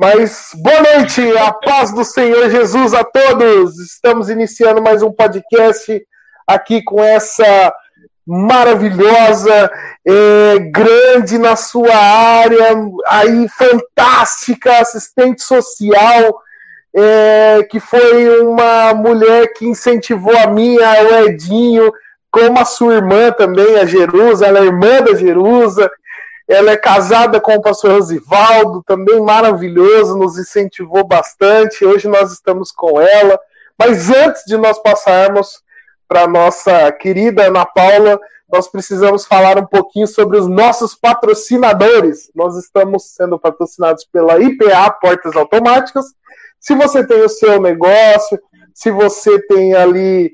Mas boa noite, a paz do Senhor Jesus a todos. Estamos iniciando mais um podcast aqui com essa maravilhosa, é, grande na sua área, aí fantástica, assistente social, é, que foi uma mulher que incentivou a minha, o Edinho, como a sua irmã também, a Jerusa, ela é irmã da Jerusa, ela é casada com o pastor Rosivaldo, também maravilhoso, nos incentivou bastante. Hoje nós estamos com ela. Mas antes de nós passarmos para nossa querida Ana Paula, nós precisamos falar um pouquinho sobre os nossos patrocinadores. Nós estamos sendo patrocinados pela IPA Portas Automáticas. Se você tem o seu negócio, se você tem ali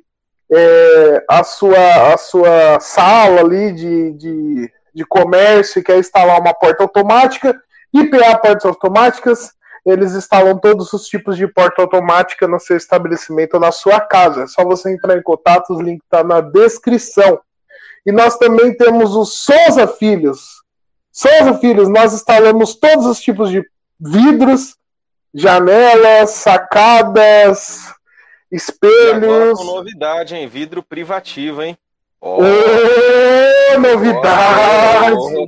é, a, sua, a sua sala ali de, de de comércio e quer instalar uma porta automática, IPA Portas Automáticas, eles instalam todos os tipos de porta automática no seu estabelecimento ou na sua casa. É só você entrar em contato, o link está na descrição. E nós também temos o Souza Filhos. Souza Filhos, nós instalamos todos os tipos de vidros, janelas, sacadas, espelhos. E com novidade, hein? Vidro privativo, hein? Oh, oh novidade! Oh,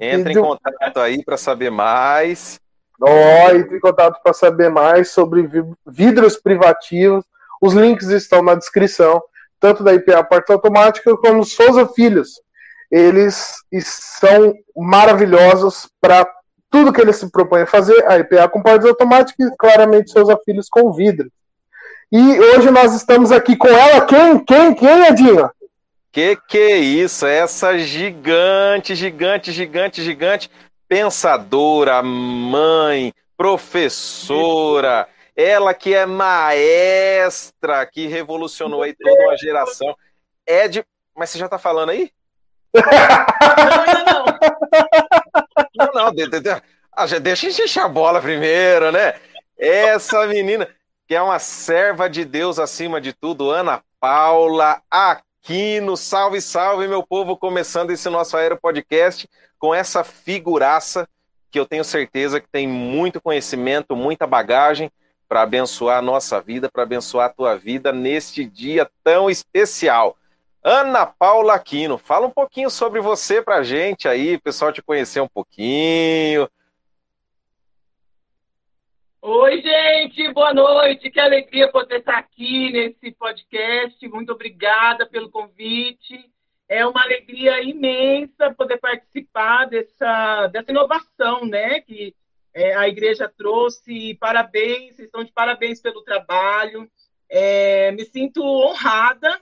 entre em contato aí para saber mais. Oh, entre em contato para saber mais sobre vidros privativos. Os links estão na descrição, tanto da IPA Porta Automática como Souza Filhos. Eles são maravilhosos para tudo que eles se propõem a fazer. A IPA com portas automáticas e claramente Souza Filhos com vidro. E hoje nós estamos aqui com ela. Quem? Quem? Quem, Edinho? Que que é isso? Essa gigante, gigante, gigante, gigante, pensadora, mãe, professora, ela que é maestra, que revolucionou aí toda uma geração. É de. Mas você já tá falando aí? Não, não, não. não, ah, deixa a encher a bola primeiro, né? Essa menina, que é uma serva de Deus acima de tudo, Ana Paula, a Aquino, salve, salve, meu povo, começando esse nosso Aero Podcast com essa figuraça que eu tenho certeza que tem muito conhecimento, muita bagagem para abençoar a nossa vida, para abençoar a tua vida neste dia tão especial. Ana Paula Aquino, fala um pouquinho sobre você para a gente aí, pessoal te conhecer um pouquinho, Oi, gente, boa noite. Que alegria poder estar aqui nesse podcast. Muito obrigada pelo convite. É uma alegria imensa poder participar dessa, dessa inovação, né, que é, a igreja trouxe. Parabéns, estão de parabéns pelo trabalho. É, me sinto honrada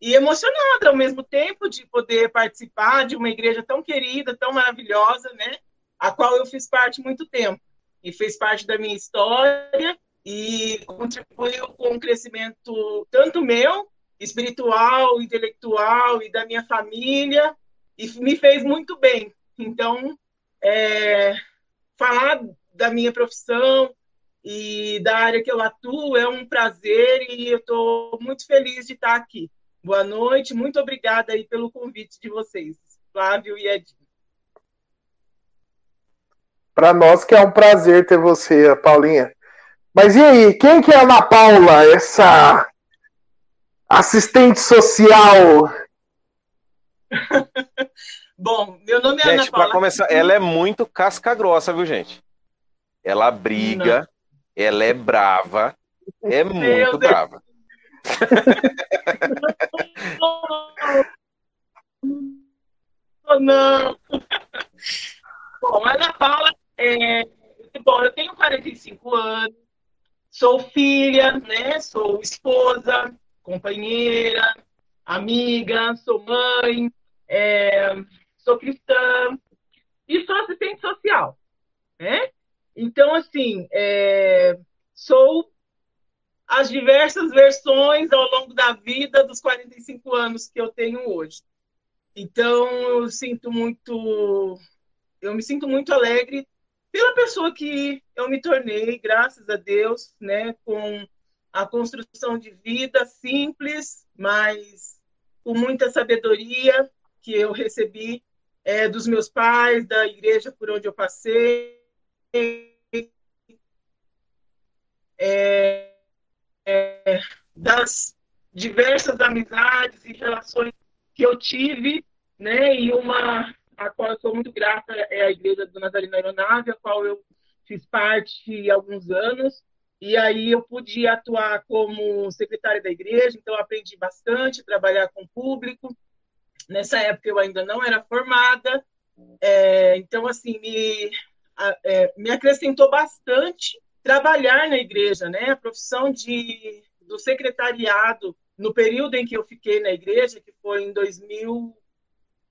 e emocionada ao mesmo tempo de poder participar de uma igreja tão querida, tão maravilhosa, né, a qual eu fiz parte muito tempo e fez parte da minha história e contribuiu com o crescimento tanto meu, espiritual, intelectual e da minha família e me fez muito bem. Então, é, falar da minha profissão e da área que eu atuo é um prazer e eu estou muito feliz de estar aqui. Boa noite, muito obrigada aí pelo convite de vocês, Flávio e Edinho. Para nós que é um prazer ter você, Paulinha. Mas e aí, quem que é a Ana Paula, essa assistente social? Bom, meu nome é gente, Ana Paula. Para começar, ela é muito casca grossa, viu, gente? Ela briga, Não. ela é brava, é muito meu brava. Não. Não. Bom, Ana Paula é, bom, eu tenho 45 anos, sou filha, né? Sou esposa, companheira, amiga, sou mãe, é, sou cristã e sou assistente social, né? Então, assim, é, sou as diversas versões ao longo da vida dos 45 anos que eu tenho hoje. Então, eu sinto muito, eu me sinto muito alegre pela pessoa que eu me tornei, graças a Deus, né, com a construção de vida simples, mas com muita sabedoria que eu recebi é, dos meus pais, da igreja por onde eu passei. É, é, das diversas amizades e relações que eu tive, né, e uma a qual eu sou muito grata é a Igreja do Nazareno Aeronave, a qual eu fiz parte há alguns anos. E aí eu pude atuar como secretária da igreja, então aprendi bastante, trabalhar com o público. Nessa época eu ainda não era formada, é, então assim me, é, me acrescentou bastante trabalhar na igreja, né? A profissão de, do secretariado no período em que eu fiquei na igreja, que foi em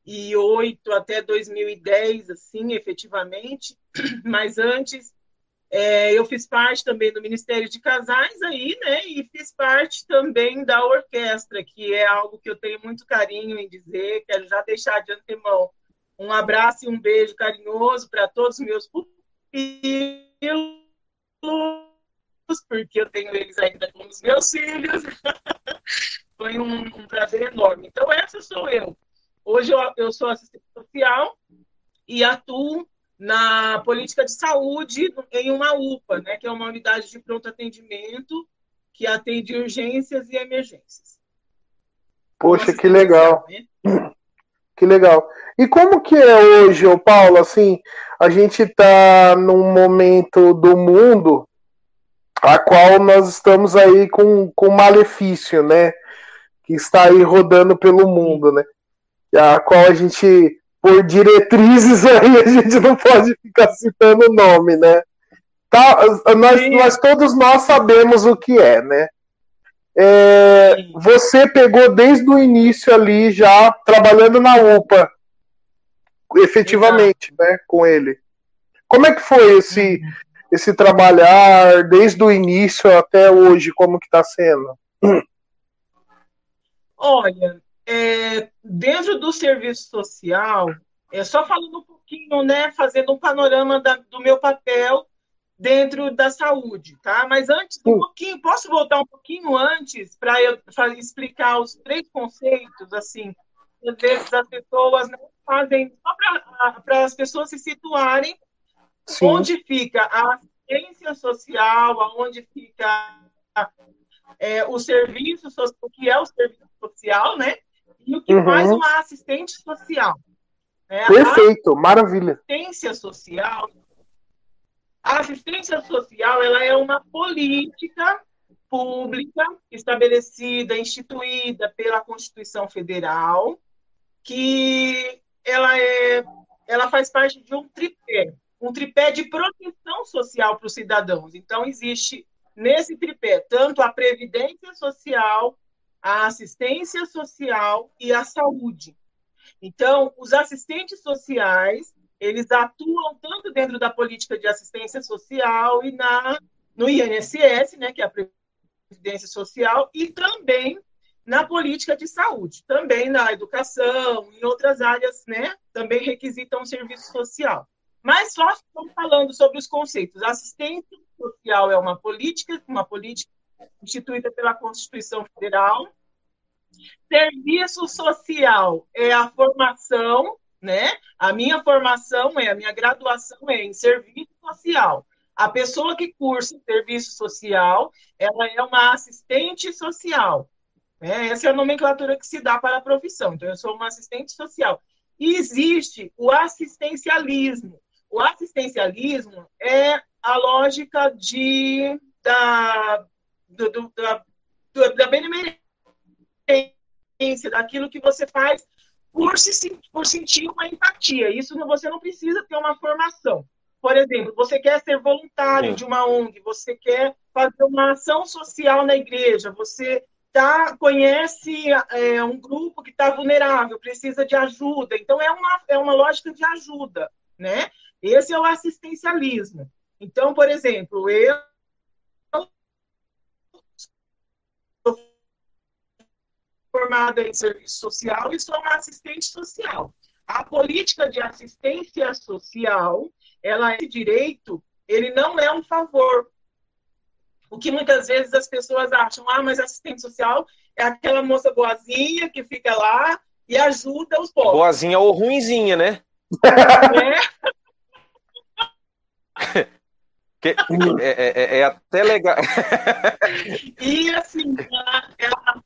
2008 até 2010, assim, efetivamente. Mas antes é, eu fiz parte também do Ministério de Casais aí, né? E fiz parte também da orquestra, que é algo que eu tenho muito carinho em dizer. Quero já deixar de antemão um abraço e um beijo carinhoso para todos os meus pupilos, porque eu tenho eles ainda como os meus filhos. Foi um, um, prazer enorme. Então, essa sou eu. Hoje eu, eu sou assistente social e atuo na política de saúde em uma UPA, né, que é uma unidade de pronto atendimento que atende urgências e emergências. Poxa, que legal. Né? Que legal. E como que é hoje, ô Paulo, assim, a gente está num momento do mundo a qual nós estamos aí com, com malefício, né? Que está aí rodando pelo mundo, né? A qual a gente por diretrizes aí, a gente não pode ficar citando o nome, né? Tá, nós, nós, todos nós sabemos o que é, né? É, você pegou desde o início ali já trabalhando na UPA, efetivamente, né, com ele. Como é que foi esse uhum. esse trabalhar desde o início até hoje? Como que está sendo? Olha, é, dentro do serviço social, é só falando um pouquinho, né, fazendo um panorama da, do meu papel dentro da saúde, tá? Mas antes, um pouquinho, posso voltar um pouquinho antes para eu explicar os três conceitos, assim, às vezes as pessoas não fazem, só para as pessoas se situarem Sim. onde fica a assistência social, onde fica é, o serviço social, o que é o serviço social, né? E o que uhum. faz uma assistente social. Né? Perfeito, maravilha. Assistência social. A assistência social ela é uma política pública estabelecida, instituída pela Constituição Federal, que ela é, ela faz parte de um tripé, um tripé de proteção social para os cidadãos. Então existe nesse tripé tanto a previdência social, a assistência social e a saúde. Então, os assistentes sociais, eles atuam tanto dentro da política de assistência social e na no INSS, né, que é a previdência social, e também na política de saúde, também na educação, em outras áreas, né, também requisitam serviço social. Mas só estamos falando sobre os conceitos. Assistência social é uma política, uma política instituída pela Constituição Federal. Serviço social é a formação, né? A minha formação é, a minha graduação é em serviço social. A pessoa que cursa serviço social, ela é uma assistente social. Né? Essa é a nomenclatura que se dá para a profissão. Então, eu sou uma assistente social. E existe o assistencialismo. O assistencialismo é a lógica de, da, do, do, da, da benemerência, daquilo que você faz por, se, por sentir uma empatia. Isso você não precisa ter uma formação. Por exemplo, você quer ser voluntário Sim. de uma ONG, você quer fazer uma ação social na igreja, você tá, conhece é, um grupo que está vulnerável, precisa de ajuda. Então, é uma, é uma lógica de ajuda, né? Esse é o assistencialismo. Então, por exemplo, eu formada em serviço social e sou uma assistente social. A política de assistência social, ela é direito, ele não é um favor. O que muitas vezes as pessoas acham, ah, mas assistente social é aquela moça boazinha que fica lá e ajuda os pobres. Boazinha ou ruinzinha, né? É. Que, é, é, é, é, até legal. e assim, ela, ela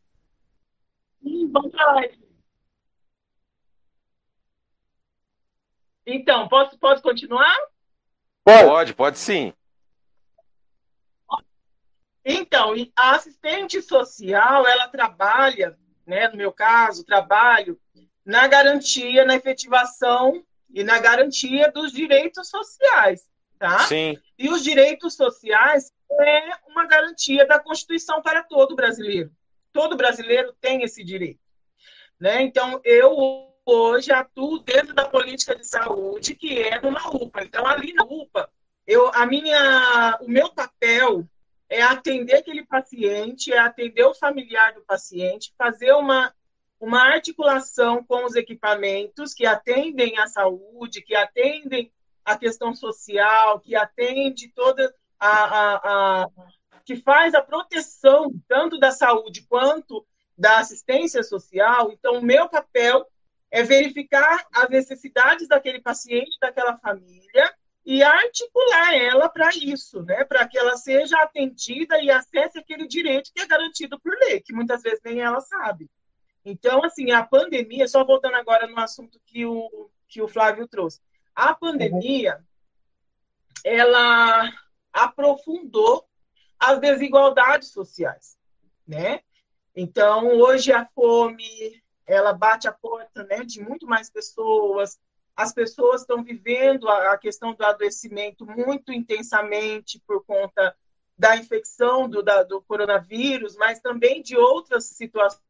Sim, vamos para lá. Então, posso, posso continuar? Pode, pode, pode sim. Então, a assistente social, ela trabalha, né, no meu caso, trabalho na garantia, na efetivação e na garantia dos direitos sociais, tá? Sim. E os direitos sociais é uma garantia da Constituição para todo brasileiro. Todo brasileiro tem esse direito, né? Então, eu hoje atuo dentro da política de saúde, que é numa UPA. Então, ali na UPA, eu, a minha, o meu papel é atender aquele paciente, é atender o familiar do paciente, fazer uma, uma articulação com os equipamentos que atendem à saúde, que atendem a questão social, que atende toda a, a, a que faz a proteção tanto da saúde quanto da assistência social. Então, meu papel é verificar as necessidades daquele paciente, daquela família, e articular ela para isso, né? para que ela seja atendida e acesse aquele direito que é garantido por lei, que muitas vezes nem ela sabe. Então, assim, a pandemia, só voltando agora no assunto que o, que o Flávio trouxe, a pandemia, ela aprofundou as desigualdades sociais, né? Então, hoje a fome, ela bate a porta né, de muito mais pessoas, as pessoas estão vivendo a, questão do adoecimento muito intensamente por conta da infecção do, da, do coronavírus, mas também de outras situações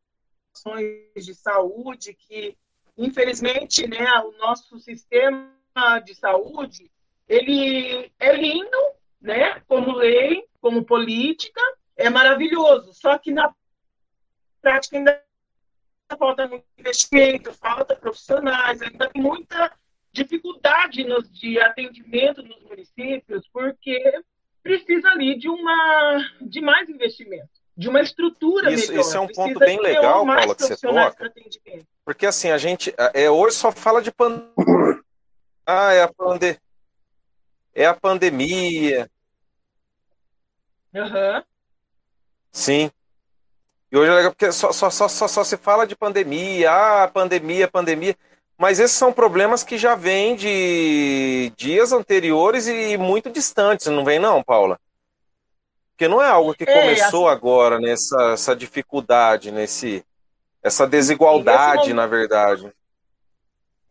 de saúde que, infelizmente, né, o nosso sistema de saúde ele é lindo, né, como lei, como política, é maravilhoso. Só que na prática ainda falta muito investimento, falta profissionais, ainda tem muita dificuldade nos, de atendimento nos municípios, porque precisa ali de uma de mais investimento, de uma estrutura isso, melhor. Isso é um ponto bem legal, Paula, que você toca. Porque assim, a gente é, hoje só fala de pandemia. Ah, é a, pande... é a pandemia. Uhum. Sim. E hoje é legal porque só, só, só, só, só se fala de pandemia, ah, pandemia, pandemia. Mas esses são problemas que já vêm de dias anteriores e muito distantes, não vem não, Paula? Porque não é algo que é, começou assim... agora, nessa né, essa dificuldade, nesse, essa desigualdade, momento... na verdade.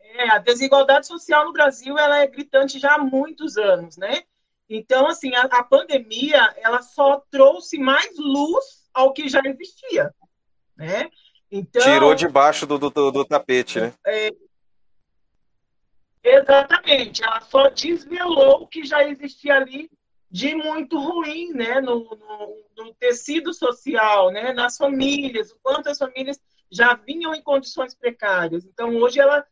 É, a desigualdade social no Brasil ela é gritante já há muitos anos, né? Então, assim, a, a pandemia ela só trouxe mais luz ao que já existia, né? Então, Tirou debaixo do, do, do tapete, né? É, exatamente, ela só desvelou o que já existia ali de muito ruim, né? No, no, no, tecido social, né? Nas famílias, o quanto as famílias já vinham em condições precárias. Então, hoje ela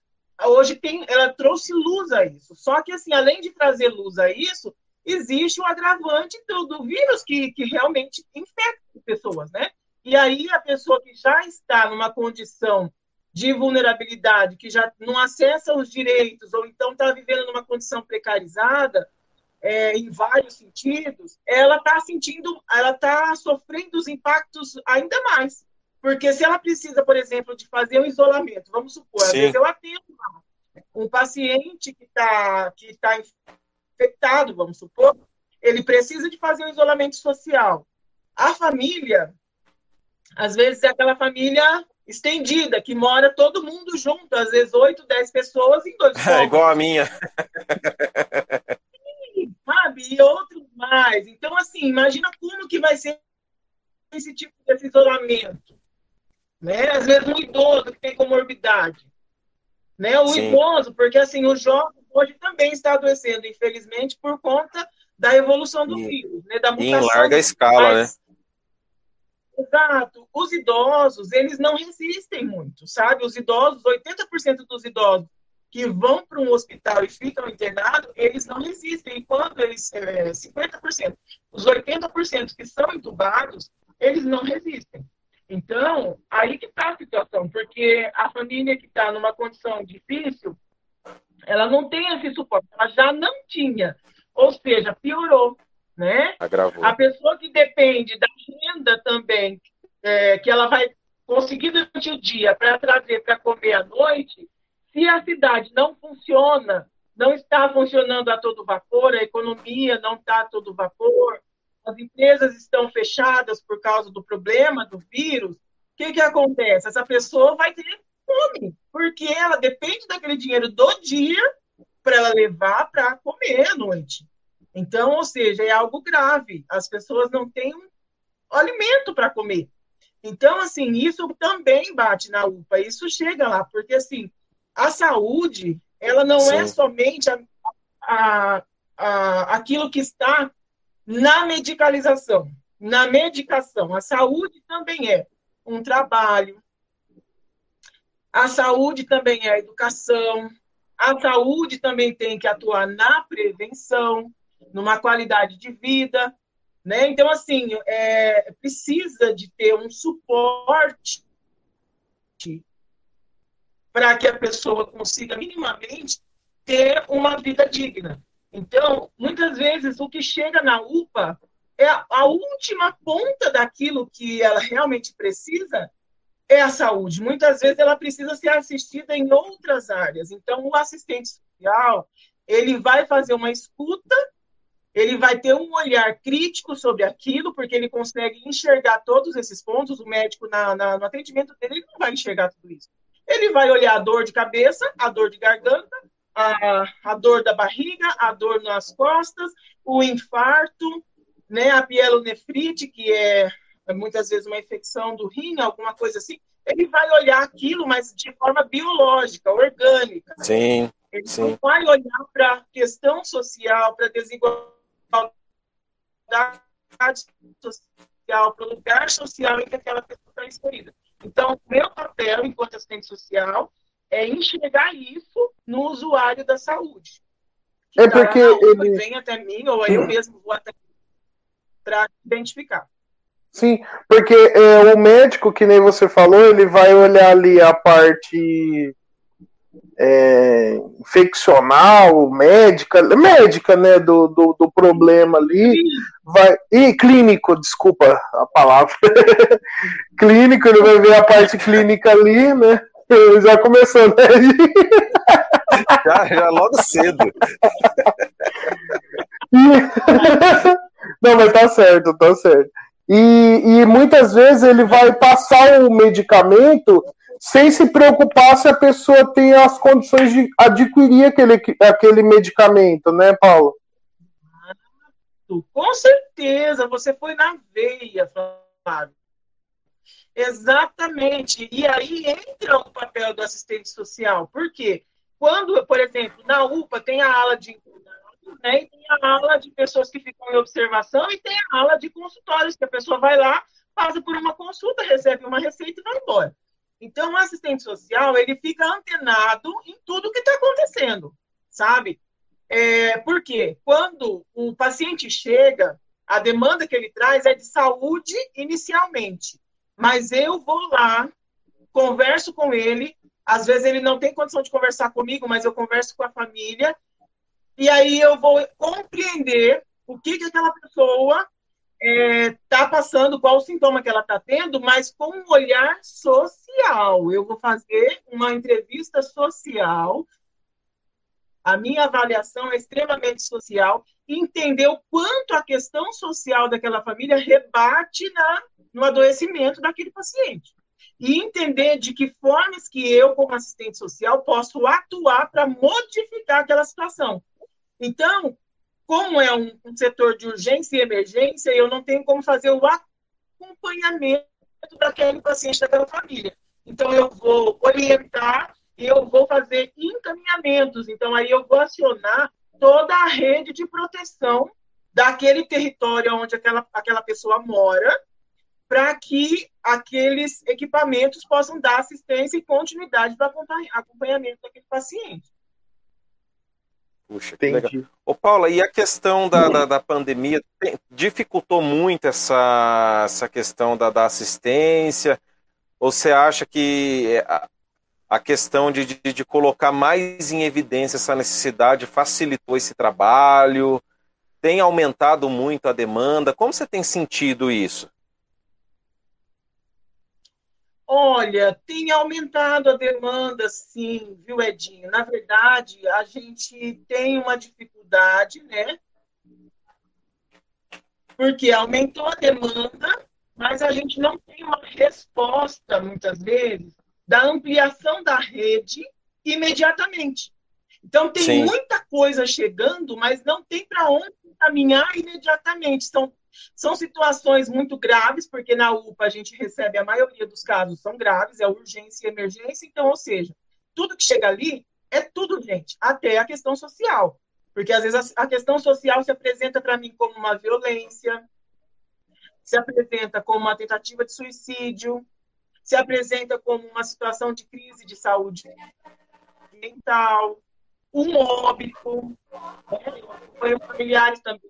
hoje tem, ela trouxe luz a isso. Só que assim, além de trazer luz a isso, existe um agravante do, do vírus que, que realmente infecta pessoas, né? E aí a pessoa que já está numa condição de vulnerabilidade, que já não acessa os direitos, ou então está vivendo numa condição precarizada, é, em vários sentidos, ela está sentindo, ela está sofrendo os impactos ainda mais. Porque se ela precisa, por exemplo, de fazer um isolamento, vamos supor, Sim. às vezes eu atendo um paciente que está que tá infectado, vamos supor, ele precisa de fazer um isolamento social. A família, às vezes, é aquela família estendida, que mora todo mundo junto, às vezes oito, dez pessoas em dois É igual a minha. Sim, sabe? E outros mais. Então, assim, imagina como que vai ser esse tipo de isolamento. Né? Às vezes um idoso que tem comorbidade. Né? O Sim. idoso, porque assim, o jovem hoje também está adoecendo, infelizmente, por conta da evolução do e, vírus, né? da mutação. Em larga escala, mas, né? Exato. Os idosos, eles não resistem muito, sabe? Os idosos, 80% dos idosos que vão para um hospital e ficam internados, eles não resistem. E quando eles, é, 50%, os 80% que são entubados, eles não resistem. Então, aí que está a situação, porque a família que está numa condição difícil, ela não tem esse suporte, ela já não tinha. Ou seja, piorou né? Agravou. A pessoa que depende da renda também, é, que ela vai conseguir durante o dia para trazer para comer à noite, se a cidade não funciona, não está funcionando a todo vapor, a economia não está a todo vapor, as empresas estão fechadas por causa do problema do vírus, o que, que acontece? Essa pessoa vai ter fome, porque ela depende daquele dinheiro do dia para ela levar para comer à noite. Então, ou seja, é algo grave. As pessoas não têm um alimento para comer. Então, assim, isso também bate na UPA, isso chega lá, porque assim, a saúde, ela não é Sim. é somente a, a, a, aquilo que está na medicalização, na medicação. A saúde também é um trabalho, a saúde também é a educação, a saúde também tem que atuar na prevenção, numa qualidade de vida, né? Então, assim, é, precisa de ter um suporte para que a pessoa consiga minimamente ter uma vida digna. Então, muitas vezes, o que chega na UPA é a última ponta daquilo que ela realmente precisa é a saúde. Muitas vezes ela precisa ser assistida em outras áreas. Então, o assistente social, ele vai fazer uma escuta ele vai ter um olhar crítico sobre aquilo, porque ele consegue enxergar todos esses pontos. O médico, na, na, no atendimento dele, ele não vai enxergar tudo isso. Ele vai olhar a dor de cabeça, a dor de garganta, a, a dor da barriga, a dor nas costas, o infarto, né, a pielonefrite, que é muitas vezes uma infecção do rim, alguma coisa assim. Ele vai olhar aquilo, mas de forma biológica, orgânica. Sim. Ele sim. não vai olhar para a questão social, para a desigualdade social, para o lugar social em que aquela pessoa está inserida. Então, meu papel enquanto assistente social é enxergar isso no usuário da saúde. É porque ele vem até mim ou eu mesmo vou até para identificar. Sim, porque é, o médico, que nem você falou, ele vai olhar ali a parte é, infeccional, médica, médica, né, do, do, do, problema ali, vai, e clínico, desculpa a palavra, clínico, ele vai ver a parte clínica ali, né, já começou, né? já, já logo cedo. Não, mas tá certo, tá certo. E, e muitas vezes ele vai passar o medicamento sem se preocupar se a pessoa tem as condições de adquirir aquele, aquele medicamento, né, Paulo? Com certeza, você foi na veia, Flávio. Exatamente. E aí entra o papel do assistente social. Por quê? Quando, por exemplo, na UPA tem a ala de né, e tem a ala de pessoas que ficam em observação e tem a ala de consultórios, que a pessoa vai lá, passa por uma consulta, recebe uma receita e vai embora. Então, o assistente social, ele fica antenado em tudo que está acontecendo, sabe? É, porque quando o paciente chega, a demanda que ele traz é de saúde inicialmente. Mas eu vou lá, converso com ele, às vezes ele não tem condição de conversar comigo, mas eu converso com a família, e aí eu vou compreender o que, que aquela pessoa está é, tá passando, qual o sintoma que ela está tendo, mas com um olhar social. Eu vou fazer uma entrevista social. A minha avaliação é extremamente social, entender o quanto a questão social daquela família rebate na, no adoecimento daquele paciente. E entender de que formas que eu, como assistente social, posso atuar para modificar aquela situação. Então, como é um, um, setor de urgência e emergência, eu não tenho como fazer o acompanhamento daquele paciente, daquela família. Então, eu vou orientar e eu vou fazer encaminhamentos. Então, aí eu vou acionar toda a rede de proteção daquele território onde aquela, aquela pessoa mora, para que aqueles equipamentos possam dar assistência e continuidade para acompanhamento daquele paciente. Puxa, que legal. Ô, Paula, e a questão da, da, da pandemia dificultou muito essa, essa questão da, da assistência? Ou você acha que a, a questão de, de, de, colocar mais em evidência essa necessidade facilitou esse trabalho? Tem aumentado muito a demanda? Como você tem sentido isso? Olha, tem aumentado a demanda, sim, viu, Edinho? Na verdade, a gente tem uma dificuldade, né? Porque aumentou a demanda, mas a gente não tem uma resposta, muitas vezes, da ampliação da rede imediatamente. Então, tem Sim. muita coisa chegando, mas não tem para onde caminhar imediatamente. São, são situações muito graves, porque na UPA a gente recebe a maioria dos casos são graves, é urgência e emergência. Então, ou seja, tudo que chega ali é tudo, gente, até a questão social. Porque às vezes a questão social se apresenta para mim como uma violência, se apresenta como uma tentativa de suicídio, se apresenta como uma situação de crise de saúde mental, um óbito, né? foi familiares também.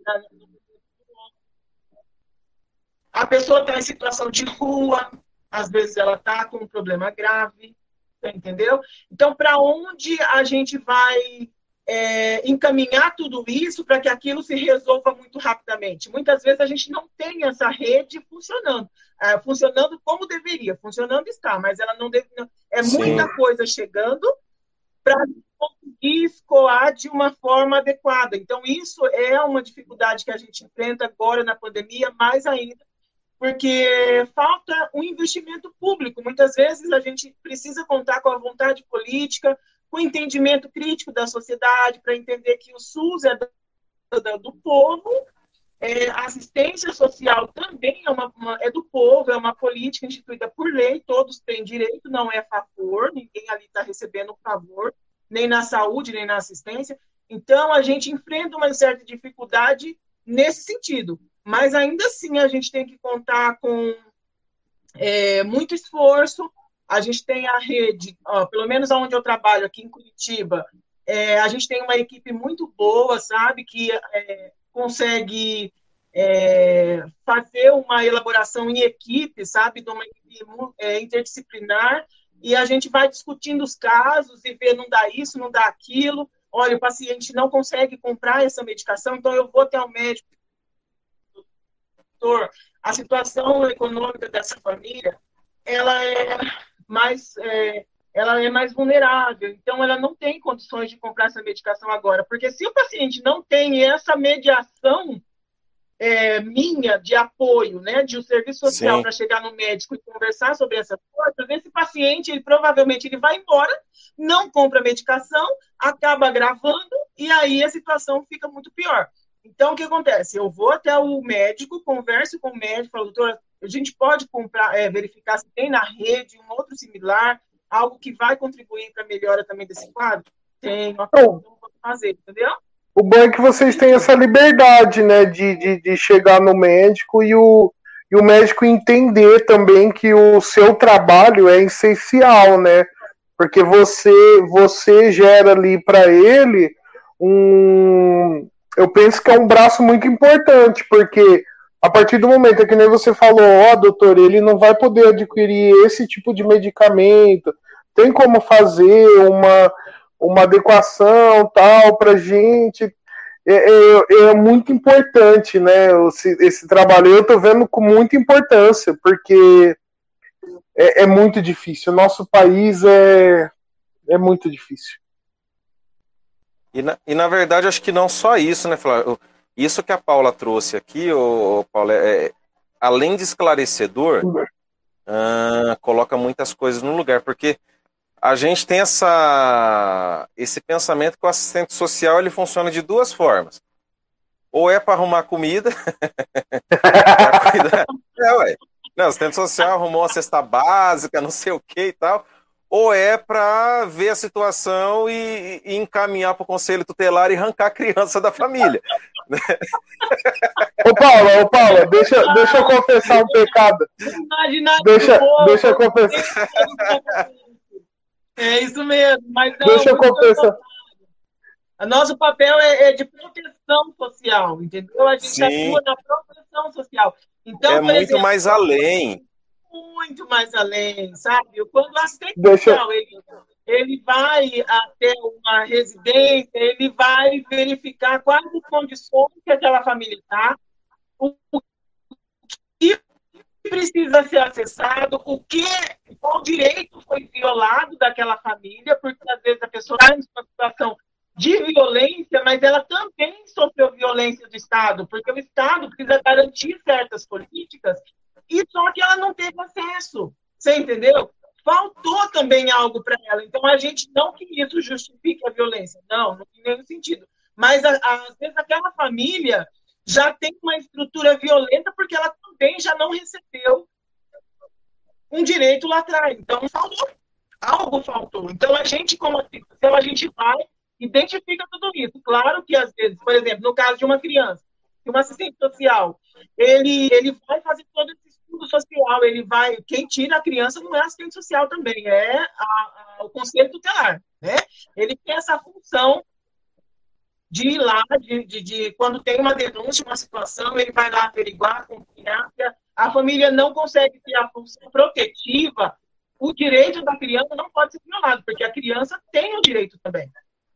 A pessoa está em situação de rua, às vezes ela está com um problema grave, entendeu? Então, para onde a gente vai é, encaminhar tudo isso para que aquilo se resolva muito rapidamente. Muitas vezes a gente não tem essa rede funcionando, é, funcionando como deveria, funcionando está, mas ela não deve. É Sim. muita coisa chegando para conseguir escoar de uma forma adequada. Então, isso é uma dificuldade que a gente enfrenta agora na pandemia, mais ainda, porque falta um investimento público. Muitas vezes a gente precisa contar com a vontade política, com o entendimento crítico da sociedade, para entender que o SUS é do, povo, é, assistência social também é, uma, uma, é do povo, é uma política instituída por lei, todos têm direito, não é favor, ninguém ali está recebendo favor, nem na saúde, nem na assistência. Então, a gente enfrenta uma certa dificuldade nesse sentido. Mas ainda assim, a gente tem que contar com é, muito esforço, a gente tem a rede, ó, pelo menos onde eu trabalho, aqui em Curitiba, é, a gente tem uma equipe muito boa, sabe, que é, consegue é, fazer uma elaboração em equipe, sabe, de uma equipe é, interdisciplinar, e a gente vai discutindo os casos e ver não dá isso, não dá aquilo. Olha, o paciente não consegue comprar essa medicação, então eu vou até o médico. Doutor, a situação econômica dessa família, ela é mais é, ela é mais vulnerável, então ela não tem condições de comprar essa medicação agora, porque se o paciente não tem essa mediação é, minha de apoio, né, de um serviço social para chegar no médico e conversar sobre essas coisas, esse paciente, ele provavelmente ele vai embora, não compra a medicação, acaba agravando e aí a situação fica muito pior. Então, o que acontece? Eu vou até o médico, converso com o médico, falo, doutor, a gente pode comprar, é, verificar se tem na rede um outro similar, algo que vai contribuir para a melhora também desse quadro? Tem, coisa que eu vou fazer, entendeu? O bom é que vocês têm essa liberdade, né, de, de, de chegar no médico e o, e o médico entender também que o seu trabalho é essencial, né? Porque você você gera ali para ele um eu penso que é um braço muito importante, porque a partir do momento é que nem você falou, ó, oh, doutor, ele não vai poder adquirir esse tipo de medicamento, tem como fazer uma, uma adequação tal para gente. É, é, é, muito importante, né? Esse, esse trabalho eu estou vendo com muita importância, porque é, é, muito difícil. O nosso país é, é muito difícil. E na, e na verdade, acho que não só isso, né, Flávio? Isso que a Paula trouxe aqui, o Paula, é, além de esclarecedor, uh, coloca muitas coisas no lugar, porque a gente tem essa, esse pensamento que o assistente social ele funciona de duas formas. Ou é para arrumar comida, é, ué. Não, assistente social arrumou uma cesta básica, não sei o que e tal ou é para ver a situação e, e encaminhar para o conselho tutelar e arrancar a criança da família. ô Paula, ô Paula, deixa, deixa eu confessar um pecado. Deixa, deixa eu confessar. É isso mesmo, mas não, deixa eu confessar. Nosso papel é, é, de proteção social, entendeu? A gente Sim. atua na proteção social. Então, é muito exemplo, mais além muito mais além, sabe? Quando o assistente social ele, ele vai até uma residência, ele vai verificar quais as condições que aquela família está, o que precisa ser acessado, o que, qual direito foi violado daquela família, porque às vezes a pessoa está em uma situação de violência, mas ela também sofreu violência do Estado, porque o Estado precisa garantir certas políticas, e só que ela não teve acesso. Você entendeu? Faltou também algo para ela. Então, a gente não que isso justifique a violência. Não, não tem nenhum sentido. Mas, às vezes, aquela família já tem uma estrutura violenta porque ela também já não recebeu um direito lá atrás. Então, faltou. Algo faltou. Então, a gente, como assistência, a gente vai identifica tudo isso. Claro que, às vezes, por exemplo, no caso de uma criança, de um assistente social, ele, ele vai fazer todo esse estudo social, ele vai. Quem tira a criança não é assistente social também, é a, a, o conselho tutelar. Né? Ele tem essa função de ir lá, de, de, de, quando tem uma denúncia, uma situação, ele vai lá averiguar, acompanhar. A família não consegue ter a função protetiva, o direito da criança não pode ser violado, porque a criança tem o direito também.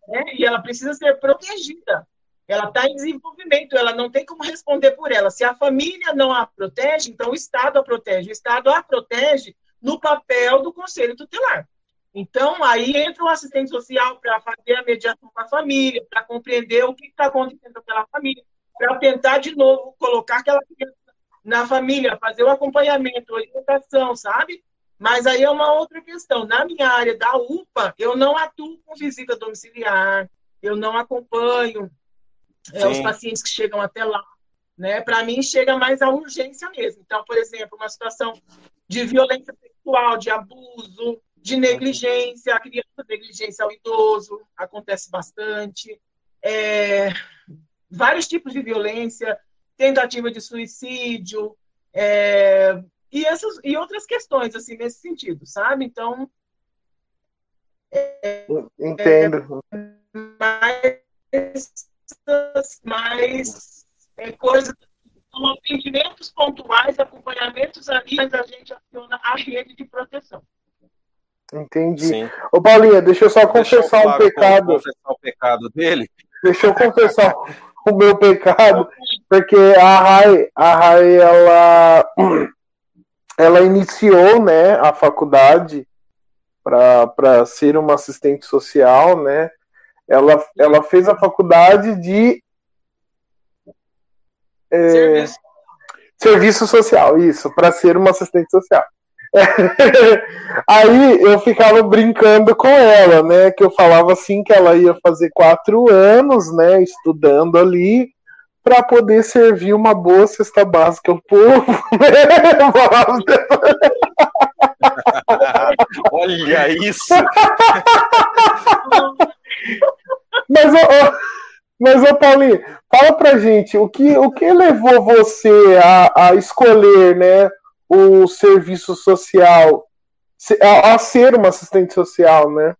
Né? E ela precisa ser protegida. Ela está em desenvolvimento, ela não tem como responder por ela. Se a família não a protege, então o Estado a protege. O Estado a protege no papel do conselho tutelar. Então, aí entra o assistente social para fazer a mediação com a família, para compreender o que está acontecendo com aquela família, para tentar, de novo, colocar aquela criança na família, fazer o acompanhamento, a orientação, sabe? Mas aí é uma outra questão. Na minha área da UPA, eu não atuo com visita domiciliar, eu não acompanho é, os pacientes que chegam até lá. Né? Para mim, chega mais a urgência mesmo. Então, por exemplo, uma situação de violência sexual, de abuso, de negligência, a criança negligência ao idoso, acontece bastante. É, vários tipos de violência, tentativa de suicídio, é, e, essas, e outras questões, assim, nesse sentido, sabe? Então. É, Entendo. Mais, mais é, coisas, são atendimentos pontuais, acompanhamentos ali, mas a gente aciona a rede de proteção. Entendi. Sim. Ô, Paulinha, deixa eu só confessar um pecado. Confessar o pecado dele. Deixa eu confessar o meu pecado, porque a Rai, a Rai, ela, ela iniciou, né, a faculdade para ser uma assistente social, né? Ela, ela fez a faculdade de é, serviço. serviço social, isso, para ser uma assistente social. Aí eu ficava brincando com ela, né? Que eu falava assim que ela ia fazer quatro anos, né? Estudando ali para poder servir uma boa cesta básica ao povo. Olha isso! mas, ô, mas, ô Paulinho, fala pra gente, o que, o que levou você a, a escolher, né? O serviço social a, ser uma assistente social, né?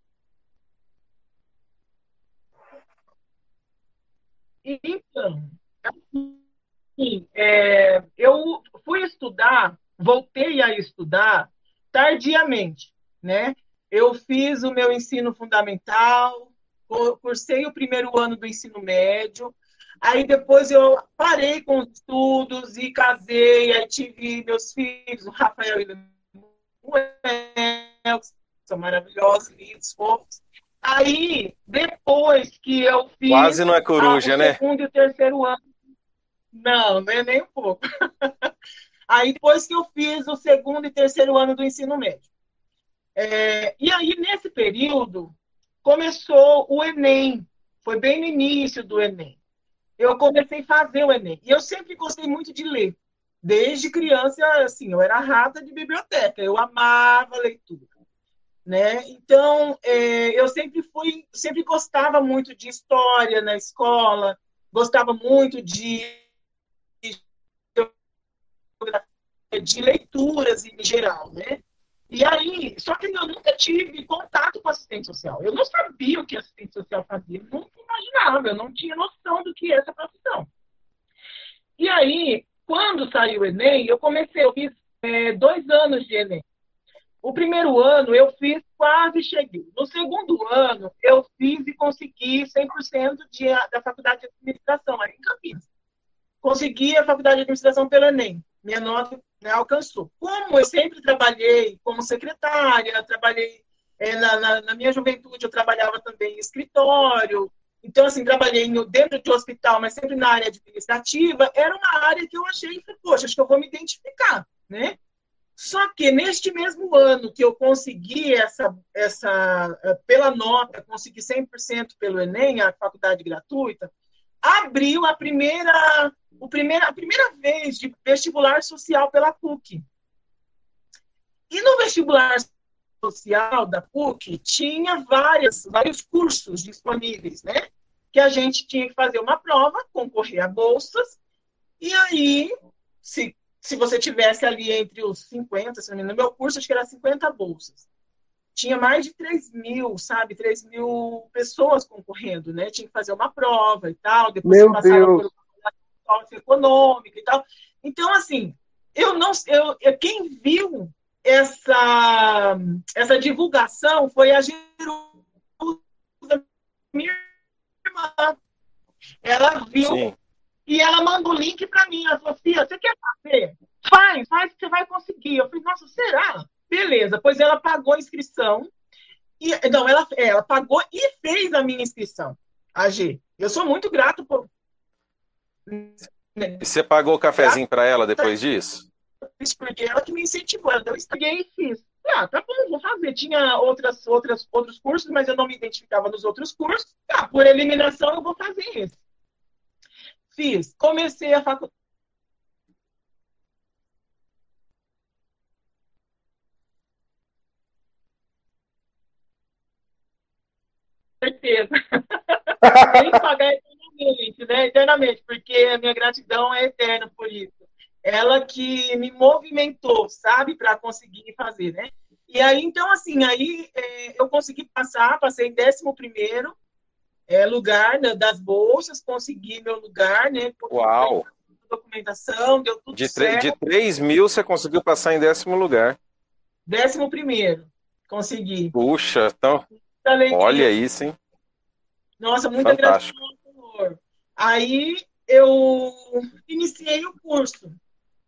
Então, assim, é, eu fui estudar, voltei a estudar tardiamente, né? Eu fiz o meu ensino fundamental, cursei o primeiro ano do ensino médio, Aí depois eu parei com os estudos e casei, aí tive meus filhos, o Rafael e o Manuel, que são maravilhosos, lindos, fofos. Aí, depois que eu fiz. Quase não é coruja, o né? Segundo e o terceiro ano. Não, não é nem um pouco. aí, depois que eu fiz o segundo e terceiro ano do ensino médio. É, e aí, nesse período, começou o Enem. Foi bem no início do Enem eu comecei a fazer o Enem. E eu sempre gostei muito de ler. Desde criança, assim, eu era rata de biblioteca, eu amava leitura. Né? Então, é, eu sempre fui, sempre gostava muito de história na escola, gostava muito de, de leituras em geral, né? E aí, só que eu nunca tive contato com assistente social. Eu não sabia o que assistente social fazia, nunca imaginava, eu não tinha noção do que é essa profissão. E aí, quando saiu o Enem, eu comecei, eu fiz é, dois anos de Enem. O primeiro ano eu fiz, quase cheguei. No segundo ano, eu fiz e consegui 100% de, da faculdade de administração, aí em Campinas. Consegui a faculdade de administração pelo Enem. Minha nota né, alcançou. Como eu sempre trabalhei como secretária, trabalhei é, na, na, na, minha juventude, eu trabalhava também em escritório, então, assim, trabalhei dentro de hospital, mas sempre na área administrativa, era uma área que eu achei, poxa, acho que eu vou me identificar, né? Só que neste mesmo ano que eu consegui essa, essa eh, pela nota, consegui 100% pelo Enem, a faculdade gratuita, abriu a primeira, o primeira, a primeira vez de vestibular social pela PUC. E no vestibular social da PUC tinha várias, vários cursos disponíveis, né? Que a gente tinha que fazer uma prova, concorrer a bolsas, e aí, se se você tivesse ali entre os 50, se não me engano, no meu curso acho que era 50 bolsas. Tinha mais de 3 mil, sabe? 3 mil pessoas concorrendo, né? Tinha que fazer uma prova e tal, depois meu passava Deus. por econômica e tal. Então, assim, eu não eu, eu, quem viu essa, essa divulgação foi a Jerusa, minha irmã. Ela viu Sim. E ela manda o link para mim. Ela falou, Fia, você quer fazer? Faz, faz que você vai conseguir. Eu falei, nossa, será? Beleza. Pois ela pagou a inscrição. E, não, ela, ela pagou e fez a minha inscrição, a G. Eu sou muito grato por. E você pagou o cafezinho para ela depois disso? Isso porque ela que me incentivou. Eu estraguei e fiz. Ah, tá bom, vou fazer. Tinha outras, outras, outros cursos, mas eu não me identificava nos outros cursos. Ah, por eliminação, eu vou fazer esse. Fiz. Comecei a faculdade. Certeza. Tem que pagar eternamente, né? Eternamente, porque a minha gratidão é eterna por isso. Ela que me movimentou, sabe, para conseguir fazer, né? E aí, então, assim, aí é, eu consegui passar, passei em décimo primeiro, é, lugar né, das bolsas, consegui meu lugar, né? Uau! Documentação, deu tudo de certo. De 3 mil, você conseguiu passar em décimo lugar. Décimo primeiro, consegui. Puxa, então, olha isso, hein? Nossa, muita gratidão Senhor. Aí eu iniciei o curso.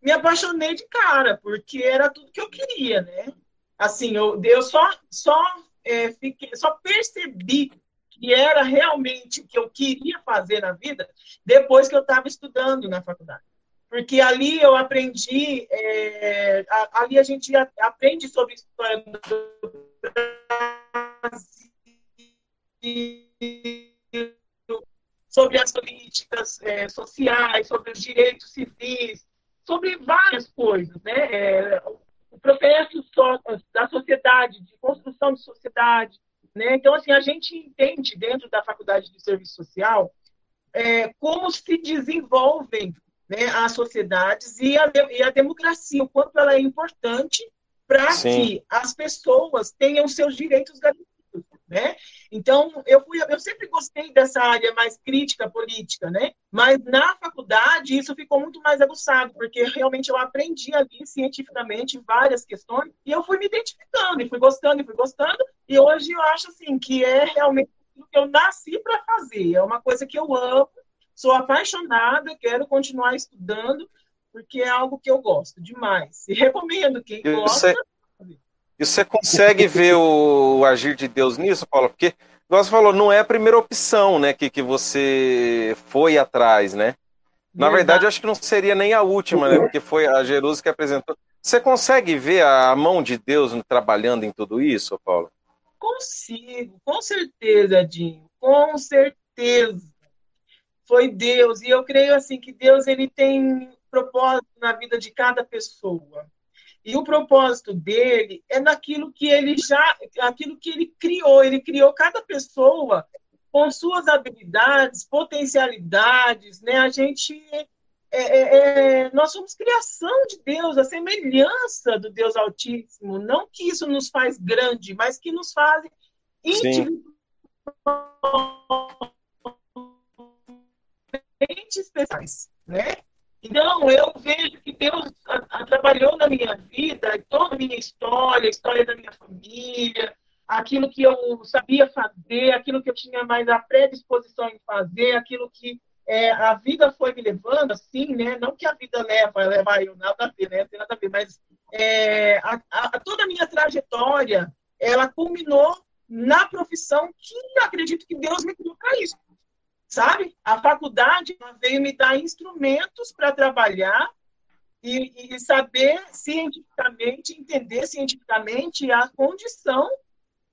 Me apaixonei de cara, porque era tudo que eu queria, né? Assim, eu, eu só, só, é, fiquei, só percebi que era realmente o que eu queria fazer na vida depois que eu estava estudando na faculdade. Porque ali eu aprendi, é, ali a gente aprende sobre história do Brasil, sobre as políticas é, sociais, sobre os direitos civis, sobre várias coisas, né? É, o processo da sociedade, de construção de sociedade, né? Então, assim, a gente entende dentro da Faculdade de Serviço Social é, como se desenvolvem né, as sociedades e a, e a democracia, o quanto ela é importante para que as pessoas tenham seus direitos garantidos. Né? Então, eu, fui, eu sempre gostei dessa área mais crítica política, né? mas na faculdade isso ficou muito mais aguçado, porque realmente eu aprendi ali cientificamente várias questões e eu fui me identificando, e fui gostando, e fui gostando, e hoje eu acho assim que é realmente o que eu nasci para fazer, é uma coisa que eu amo, sou apaixonada, quero continuar estudando, porque é algo que eu gosto demais. E recomendo quem gosta. E você consegue ver o agir de Deus nisso, Paulo? Porque, igual você falou, não é a primeira opção né, que, que você foi atrás, né? Na verdade, verdade acho que não seria nem a última, né? Porque foi a Jerusa que apresentou. Você consegue ver a mão de Deus trabalhando em tudo isso, Paulo? Consigo, com certeza, Dinho, com certeza. Foi Deus, e eu creio assim que Deus ele tem propósito na vida de cada pessoa. E o propósito dele é naquilo que ele já, aquilo que ele criou. Ele criou cada pessoa com suas habilidades, potencialidades, né? A gente é, é, é, nós somos criação de Deus, a semelhança do Deus Altíssimo. Não que isso nos faz grande, mas que nos faz individualmente especiais, né? Então, eu vejo que Deus a, a, trabalhou na minha vida, toda a minha história, a história da minha família, aquilo que eu sabia fazer, aquilo que eu tinha mais a predisposição em fazer, aquilo que é, a vida foi me levando assim, né? Não que a vida leva, leva eu nada a ver, né? Tem nada a ver, mas é, a, a, toda a minha trajetória, ela culminou na profissão que acredito que Deus me para isso. Sabe? A faculdade veio me dar instrumentos para trabalhar e, e, saber cientificamente, entender cientificamente a condição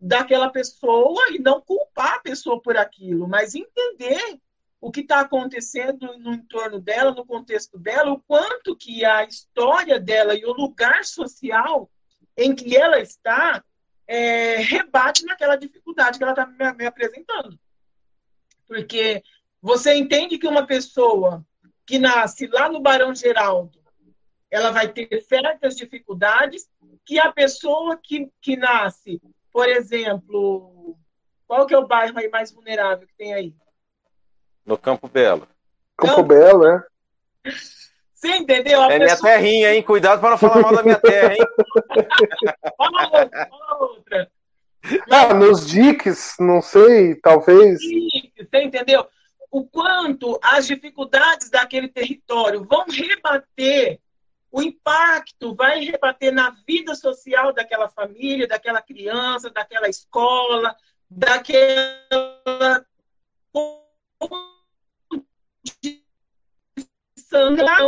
daquela pessoa e não culpar a pessoa por aquilo, mas entender o que está acontecendo no entorno dela, no contexto dela, o quanto que a história dela e o lugar social em que ela está é, rebate naquela dificuldade que ela está me, me apresentando. Porque você entende que uma pessoa que nasce lá no Barão Geraldo, ela vai ter certas dificuldades que a pessoa que, que nasce, por exemplo, qual que é o bairro aí mais vulnerável que tem aí? No Campo Belo. Campo, Campo Belo, é. Você entendeu? A é pessoa... minha terrinha, hein? Cuidado para não falar mal da minha terra, hein? fala outra, fala outra. Ah, nos diques, não sei, talvez. Você entendeu? O quanto as dificuldades daquele território vão rebater, o impacto vai rebater na vida social daquela família, daquela criança, daquela escola, daquela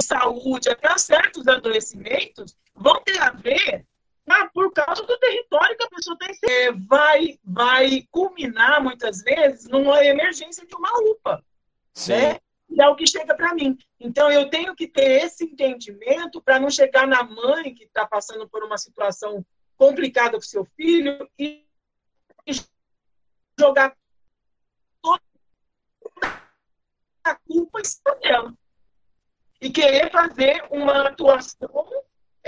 saúde, até certos adoecimentos, vão ter a ver ah, por causa do território que a pessoa tem. É, vai, vai culminar, muitas vezes, numa emergência de uma UPA. Sim. Né? E é o que chega para mim. Então, eu tenho que ter esse entendimento para não chegar na mãe que está passando por uma situação complicada com seu filho e jogar toda a culpa em cima dela e querer fazer uma atuação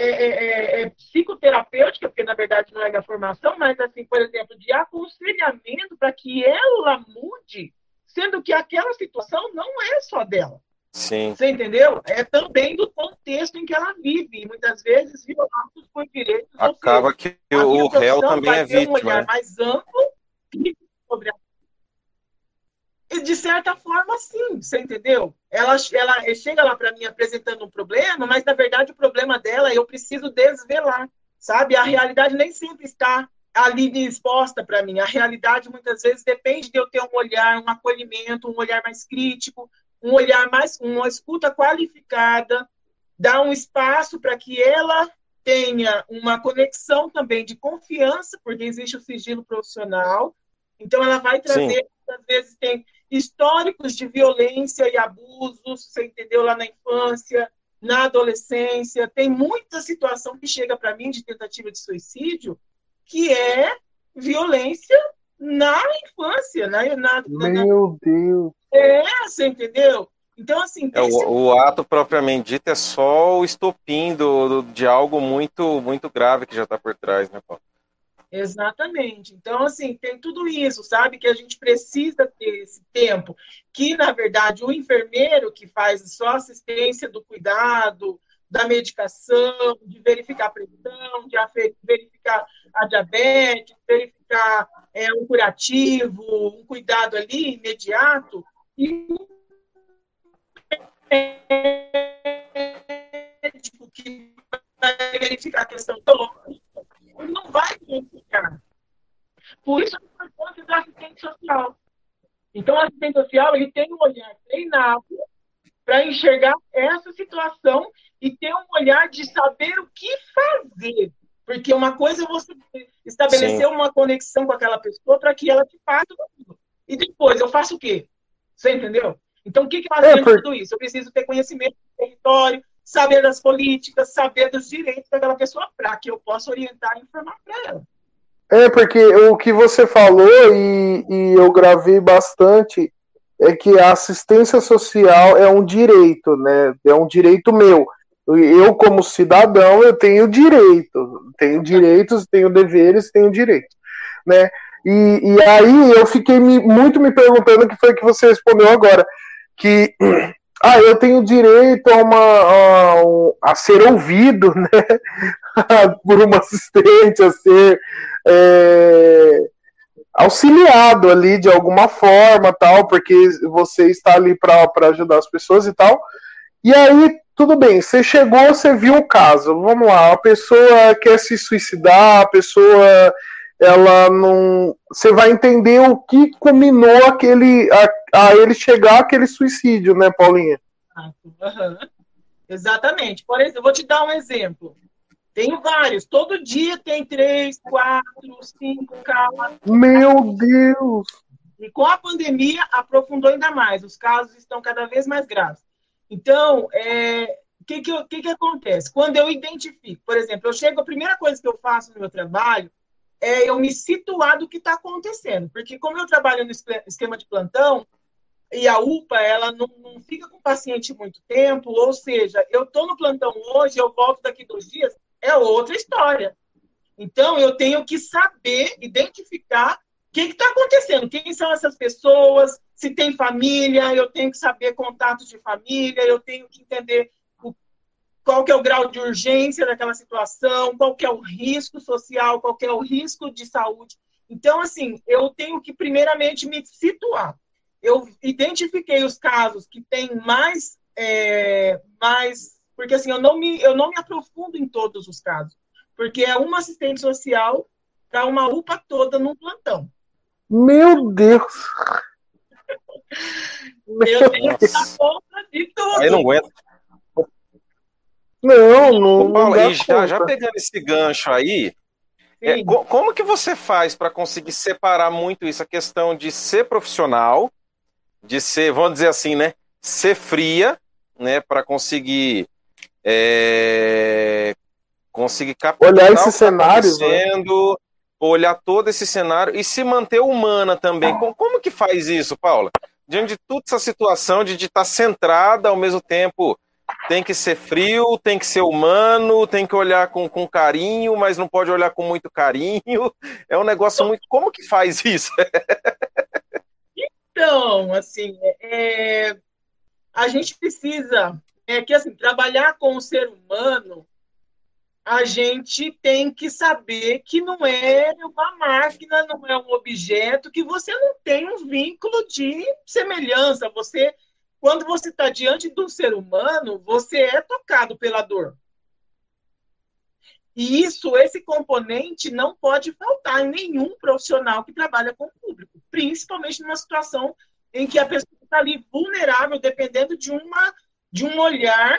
é, é, é, é, psicoterapêutica, porque na verdade não é da formação, mas assim, por exemplo, de aconselhamento para que ela mude, sendo que aquela situação não é só dela. Sim. Você entendeu? É também do contexto em que ela vive, e muitas vezes violados por direitos. Acaba que o réu também é vítima. um olhar né? mais amplo sobre a de certa forma, sim, você entendeu? Ela, ela chega lá para mim apresentando um problema, mas na verdade o problema dela eu preciso desvelar, sabe? A realidade nem sempre está ali exposta para mim. A realidade muitas vezes depende de eu ter um olhar, um acolhimento, um olhar mais crítico, um olhar mais, uma escuta qualificada, dar um espaço para que ela tenha uma conexão também de confiança, porque existe o sigilo profissional. Então ela vai trazer, às vezes tem históricos de violência e abusos, você entendeu, lá na infância, na adolescência. Tem muita situação que chega para mim de tentativa de suicídio que é violência na infância, na, na, Meu na... Deus! É, você entendeu? Então, assim. É, o, o, ato propriamente dito é só o estopim do, do, de algo muito, muito grave que já está por trás, né, Paulo? Exatamente. Então, assim, tem tudo isso, sabe? Que a gente precisa ter esse tempo. Que, na verdade, o enfermeiro que faz só assistência do cuidado, da medicação, de verificar a pressão, de verificar a diabetes, verificar é, um curativo, um cuidado ali imediato, e o médico que vai verificar a questão não vai identificar. Por isso a importância do assistente social. Então, o assistente social ele tem um olhar treinado para enxergar essa situação e ter um olhar de saber o que fazer. Porque uma coisa é você estabelecer Sim. uma conexão com aquela pessoa para que ela te faça. E depois, eu faço o quê? Você entendeu? Então, o que, que faz é, por... tudo isso? Eu preciso ter conhecimento do território, saber das políticas, saber dos direitos daquela pessoa para que eu possa orientar e informar para ela. É, porque o que você falou, e, e eu gravei bastante, é que a assistência social é um direito, né? É um direito meu. Eu, como cidadão, eu tenho direito. Tenho direitos, tenho deveres, tenho direitos, né? E, e aí eu fiquei me, muito me perguntando o que foi que você respondeu agora. Que ah, eu tenho direito a, uma, a, a ser ouvido, né? por uma assistente, a ser. É, auxiliado ali de alguma forma, tal, porque você está ali para ajudar as pessoas e tal. E aí, tudo bem, você chegou, você viu o caso. Vamos lá, a pessoa quer se suicidar, a pessoa ela não. Você vai entender o que culminou aquele a, ele chegar àquele suicídio, né, Paulinha? Uhum. Exatamente. Por exemplo, eu vou te dar um exemplo. Tenho vários. Todo dia tem três, quatro, cinco casos. Meu Deus! E com a pandemia aprofundou ainda mais. Os casos estão cada vez mais graves. Então, é, o que, que, que, que acontece? Quando eu identifico, por exemplo, eu chego, a primeira coisa que eu faço no meu trabalho é eu me situar do que está acontecendo. Porque como eu trabalho no esquema de plantão, e a UPA, ela não, não fica com o paciente muito tempo, ou seja, eu estou no plantão hoje, eu volto daqui dois dias, é outra história. Então, eu tenho que saber identificar o que está acontecendo, quem são essas pessoas, se tem família, eu tenho que saber contatos de família, eu tenho que entender o, qual que é o grau de urgência daquela situação, qual que é o risco social, qual que é o risco de saúde. Então, assim, eu tenho que primeiramente me situar. Eu identifiquei os casos que têm mais, é, mais porque assim, eu não me, eu não me aprofundo em todos os casos, porque é uma assistente social para uma UPA toda num plantão. Meu Deus! eu tenho que dar conta de tudo. Aí não aguenta. Não, não. Paulo, e já, já, pegando esse gancho aí, é, como que você faz para conseguir separar muito isso? A questão de ser profissional, de ser, vamos dizer assim, né? Ser fria, né? Para conseguir é, conseguir captar olhar esse tá cenário, né? olhar todo esse cenário e se manter humana também. Como, como que faz isso, Paula? Diante de toda essa situação de estar centrada ao mesmo tempo, tem que ser frio, tem que ser humano, tem que olhar com, com carinho, mas não pode olhar com muito carinho. É um negócio muito. Como que faz isso? então, assim, é... a gente precisa é que assim, trabalhar com o ser humano, a gente tem que saber que não é uma máquina, não é um objeto, que você não tem um vínculo de semelhança. Você, quando você está diante do ser humano, você é tocado pela dor. E isso, esse componente não pode faltar em nenhum profissional que trabalha com o público, principalmente numa situação em que a pessoa está ali vulnerável, dependendo de uma de um olhar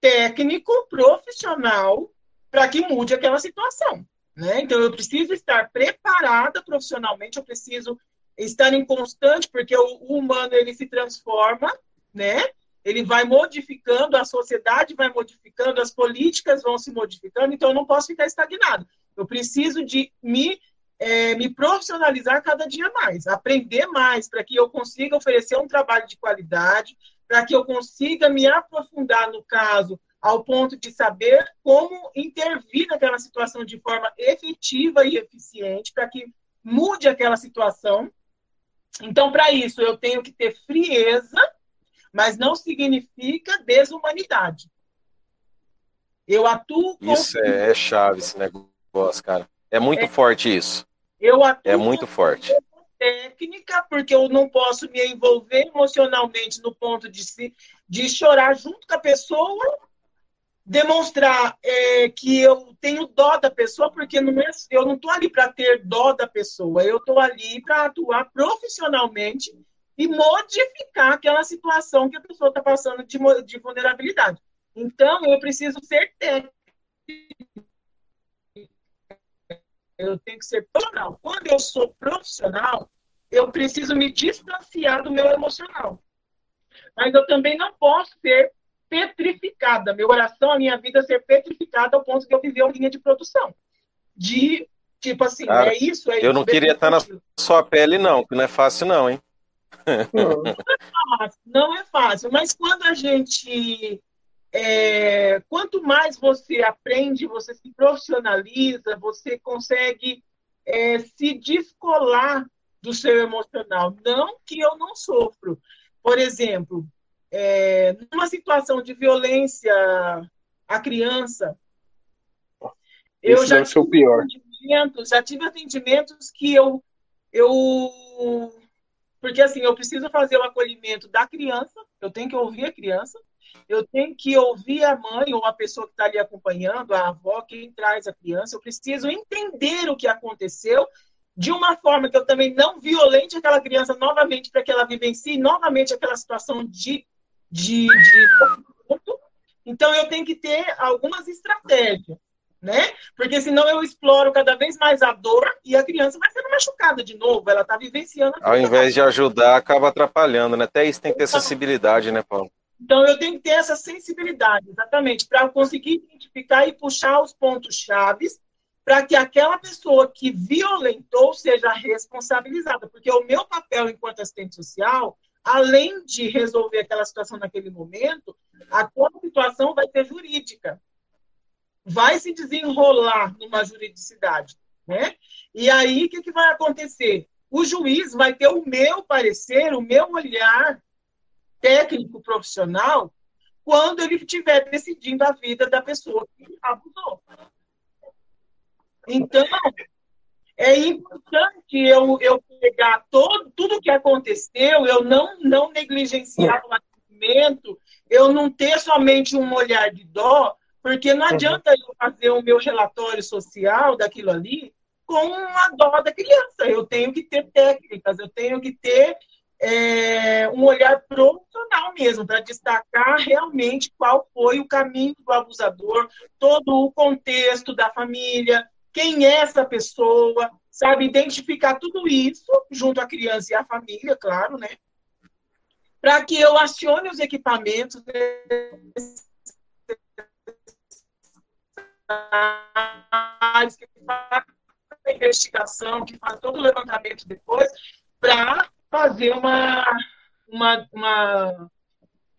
técnico, profissional, para que mude aquela situação. Né? Então, eu preciso estar preparada profissionalmente, eu preciso estar em constante, porque o, humano ele se transforma, né? Ele vai modificando, a sociedade vai modificando, as políticas vão se modificando, então eu não posso ficar estagnado. Eu preciso de me, é, me profissionalizar cada dia mais, aprender mais, para que eu consiga oferecer um trabalho de qualidade, para que eu consiga me aprofundar no caso ao ponto de saber como intervir naquela situação de forma efetiva e eficiente para que mude aquela situação. Então, para isso, eu tenho que ter frieza, mas não significa desumanidade. Eu atuo com. Isso é, é chave esse negócio, cara. É muito é, forte isso. Eu atuo é muito forte técnica, porque eu não posso me envolver emocionalmente no ponto de, se, de chorar junto com a pessoa, demonstrar é, que eu tenho dó da pessoa, porque não eu não estou ali para ter dó da pessoa, eu estou ali para atuar profissionalmente e modificar aquela situação que a pessoa está passando de, de vulnerabilidade. Então, eu preciso ser técnico. Eu tenho que ser profissional. Quando eu sou profissional, eu preciso me distanciar do meu emocional. Mas eu também não posso ser petrificada. Meu oração, a minha vida ser petrificada ao ponto de eu viver uma linha de produção. De, tipo assim, Cara, é isso, é Eu não queria estar na sua pele, não, que não é fácil, não, hein? Não, é fácil, não é fácil. Mas quando a gente é, quanto mais você aprende, você se profissionaliza, você consegue é, se descolar do seu emocional. Não que eu não sofro. Por exemplo, é, numa situação de violência à criança, eu já tive, atendimentos, já tive atendimentos que eu eu. Porque assim, eu preciso fazer o acolhimento da criança, eu tenho que ouvir a criança, eu tenho que ouvir a mãe ou a pessoa que está ali acompanhando, a avó, quem traz a criança, eu preciso entender o que aconteceu de uma forma que eu também não violente aquela criança novamente para que ela vivencie novamente aquela situação de, de, de... Então eu tenho que ter algumas estratégias né? Porque senão eu exploro cada vez mais a dor e a criança vai sendo machucada de novo, ela está vivenciando. Ao invés de ajudar, acaba atrapalhando, né? Até isso tem que ter então, sensibilidade, né, Paulo? Então eu tenho que ter essa sensibilidade, exatamente, para conseguir identificar e puxar os pontos chaves para que aquela pessoa que violentou seja responsabilizada, porque o meu papel enquanto assistente social, além de resolver aquela situação naquele momento, aquela situação vai ser jurídica vai se desenrolar numa juridicidade, né? E aí, o que, que vai acontecer? O juiz vai ter o meu parecer, o meu olhar técnico profissional quando ele estiver decidindo a vida da pessoa que abusou. Então, é importante eu, eu pegar todo, tudo o que aconteceu, eu não, não negligenciar o atendimento, eu não ter somente um olhar de dó, porque não uhum. adianta eu fazer o meu relatório social daquilo ali com a dó da criança. Eu tenho que ter técnicas, eu tenho que ter é, um olhar profissional mesmo, para destacar realmente qual foi o caminho do abusador, todo o contexto da família, quem é essa pessoa, sabe? Identificar tudo isso junto à criança e à família, claro, né? Para que eu acione os equipamentos que faz a investigação, que faz todo o levantamento depois, para fazer uma, uma, uma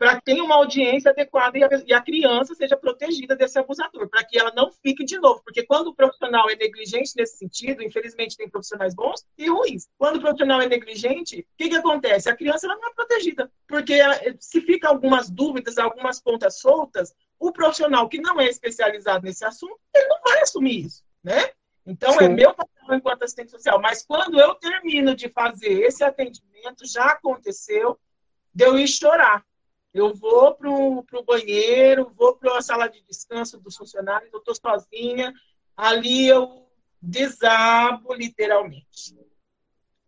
para que tenha uma audiência adequada e a, e a, criança seja protegida desse abusador, para que ela não fique de novo. Porque quando o profissional é negligente nesse sentido, infelizmente tem profissionais bons e ruins. Quando o profissional é negligente, o que, que acontece? A criança não é protegida, porque se fica algumas dúvidas, algumas pontas soltas, o profissional que não é especializado nesse assunto, ele não vai assumir isso, né? Então, é Sim. é meu papel enquanto assistente social. Mas quando eu termino de fazer esse atendimento, já aconteceu de eu ir chorar. Eu vou para o banheiro, vou para a sala de descanso dos funcionários, eu estou sozinha, ali eu desabo literalmente.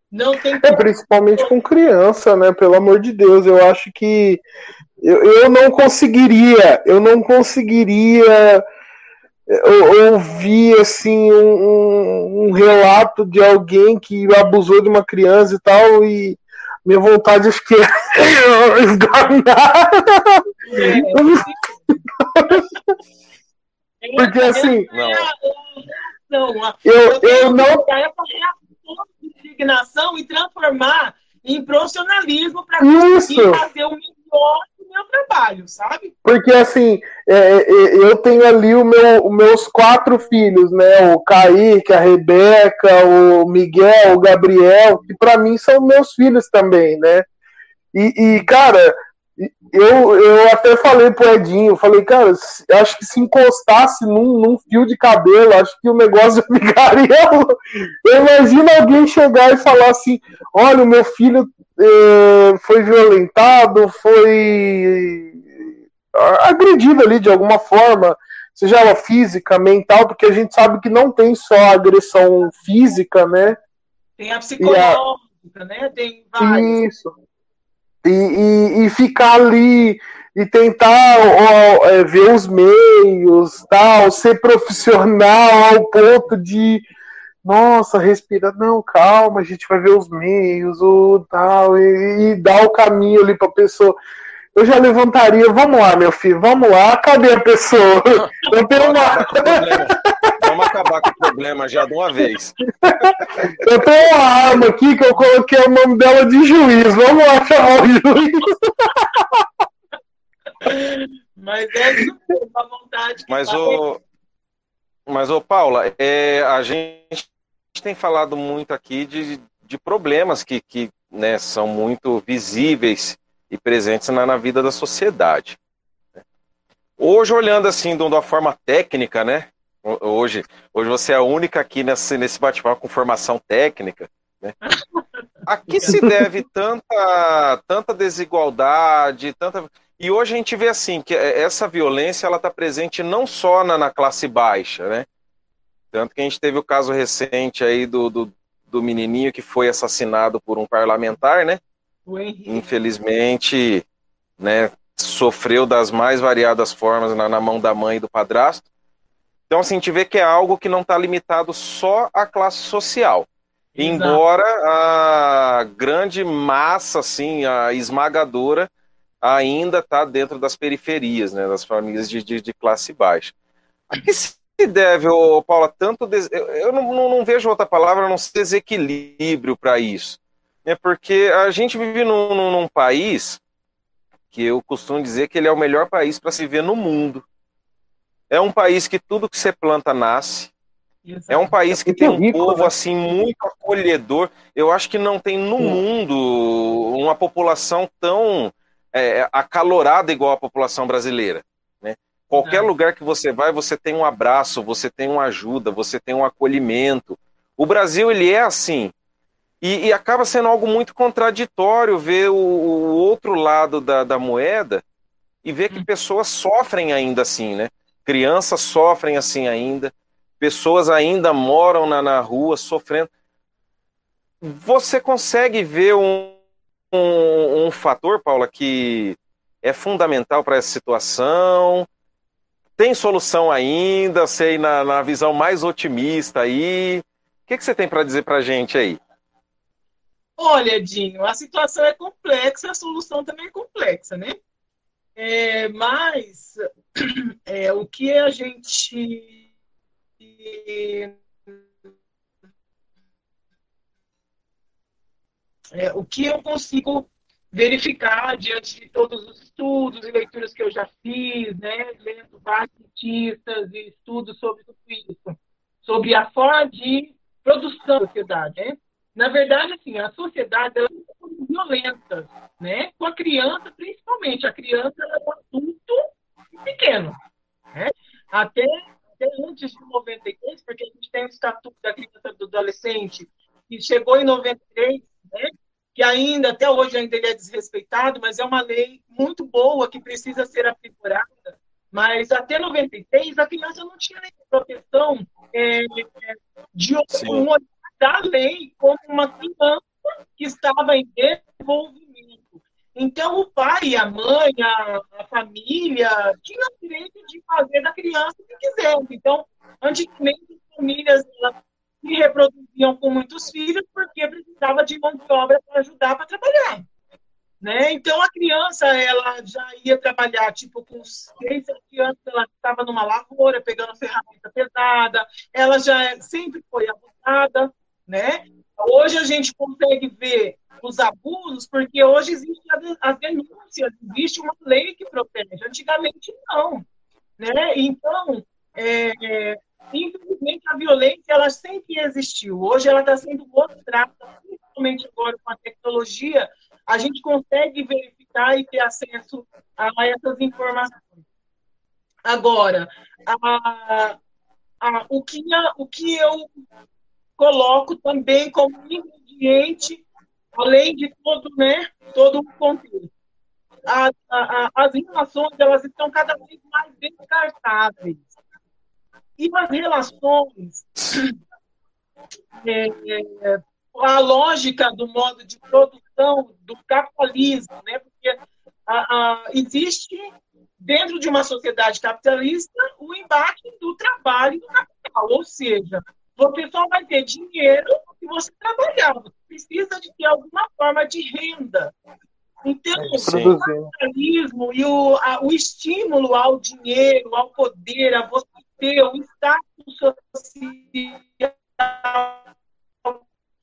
Não tem é, principalmente com criança, né? Pelo amor de Deus, eu acho que eu, eu não conseguiria, eu não conseguiria ouvir assim um, um, relato de alguém que abusou de uma criança e tal e minha vontade que é esganar. Porque assim, não. eu, eu não indignação e transformar em profissionalismo para conseguir fazer o melhor meu trabalho, sabe? Porque assim, é, é, eu tenho ali o meu, os meus quatro filhos, né? O Kaique, a Rebeca, o Miguel, o Gabriel, que para mim são meus filhos também, né? E, e, cara, eu, eu até falei pro Edinho, falei, cara, acho que se encostasse num, num fio de cabelo, acho que o negócio ficaria. Eu imagino alguém chegar e falar assim: olha, o meu filho é, foi violentado, foi agredido ali de alguma forma, seja ela física, mental, porque a gente sabe que não tem só agressão física, né? Tem a psicológica, a... né? Tem vários. Isso. E, e, e, ficar ali e tentar ó, é, ver os meios, tal, ser profissional ao ponto de nossa, respira, não, calma, a gente vai ver os meios, o tal, e, e dar o caminho ali para a pessoa. Eu já levantaria, vamos lá, meu filho, vamos lá, cadê a pessoa? Eu tenho uma. Vamos acabar com o problema já de uma vez. Eu tenho uma arma aqui que eu coloquei o nome dela de juiz. Vamos lá chamar o juiz. Mas é a vontade. Mas o. Mas, ô Paula, é, a gente tem falado muito aqui de, de problemas que, que né, são muito visíveis e presentes na, na vida da sociedade. Hoje, olhando assim de uma forma técnica, né? Hoje, hoje você é a única aqui nesse, nesse bate-papo com formação técnica. Né? A que se deve tanta, tanta desigualdade, tanta. E hoje a gente vê assim que essa violência ela está presente não só na, na, classe baixa, né? Tanto que a gente teve o caso recente aí do, do, do menininho que foi assassinado por um parlamentar, né? Infelizmente, né? Sofreu das mais variadas formas na, na mão da mãe e do padrasto. Então, assim, a gente vê que é algo que não está limitado só à classe social. Exato. Embora a grande massa, assim, a esmagadora, ainda está dentro das periferias, né, das famílias de, de, de, classe baixa. A que se deve, ô, Paula, tanto. Des... Eu não, não, não, vejo outra palavra, não sei desequilíbrio para isso. É porque a gente vive num, num, num país que eu costumo dizer que ele é o melhor país para se ver no mundo. É um país que tudo que você planta nasce. É um país que tem um povo né? assim muito acolhedor. Eu acho que não tem no mundo uma população tão é, acalorada igual a população brasileira. Qualquer lugar que você vai, você tem um abraço, você tem uma ajuda, você tem um acolhimento. O Brasil ele é assim. E, e acaba sendo algo muito contraditório ver o, o outro lado da, da, moeda e ver que hum. pessoas sofrem ainda assim, né? Crianças sofrem assim ainda pessoas ainda moram na, na rua sofrendo. Você consegue ver um, um, um fator, Paula, que é fundamental para essa situação? Tem solução ainda? Sei, na, na visão mais otimista aí. O que, que você tem para dizer para a gente aí? Olha, Dinho, a situação é complexa, a solução também é complexa, né? É, mas é, o que a gente é, o que eu consigo verificar diante de todos os estudos e leituras que eu já fiz, né, lendo vários cientistas e estudos sobre tudo isso, sobre a forma de produção da sociedade, né? Na verdade, assim, a sociedade ela é violenta, né? Com a criança, principalmente. A criança é um adulto pequeno, né? Até até antes de 93, porque a gente tem o Estatuto da Criança do Adolescente, que chegou em 93, né? Que ainda, até hoje, ainda ele é desrespeitado, mas é uma lei muito boa que precisa ser aprimorada. Mas até 96, a criança não tinha nem proteção é, de um da lei como uma criança que estava em desenvolvimento. Então, o pai, a mãe, a, a família tinham o direito de fazer da criança o que quisessem. Então, antigamente, as famílias se reproduziam com muitos filhos porque precisava de mão de obra para ajudar para trabalhar. Né? Então, a criança ela já ia trabalhar, tipo, com seis, sete anos, ela estava numa lavoura, pegando ferramenta pesada, ela já sempre foi abusada, né? Hoje a gente consegue ver os abusos, porque hoje existem as denúncias, existe uma lei que protege. Antigamente, não. Né? Então, é, infelizmente, a violência ela sempre existiu. Hoje ela está sendo mostrada, principalmente agora com a tecnologia, a gente consegue verificar e ter acesso a essas informações. Agora, a, a, o, que, o que eu coloco também como ingrediente além de todo, né, todo o contexto. As, as relações elas estão cada vez mais descartáveis. E as relações, é, é, a lógica do modo de produção do capitalismo, né, porque a, a, existe dentro de uma sociedade capitalista o embate do trabalho e do capital, ou seja, você só vai ter dinheiro se você trabalhar. Você precisa de ter alguma forma de renda. Então, Sim. o capitalismo e o, a, o estímulo ao dinheiro, ao poder, a você ter o status social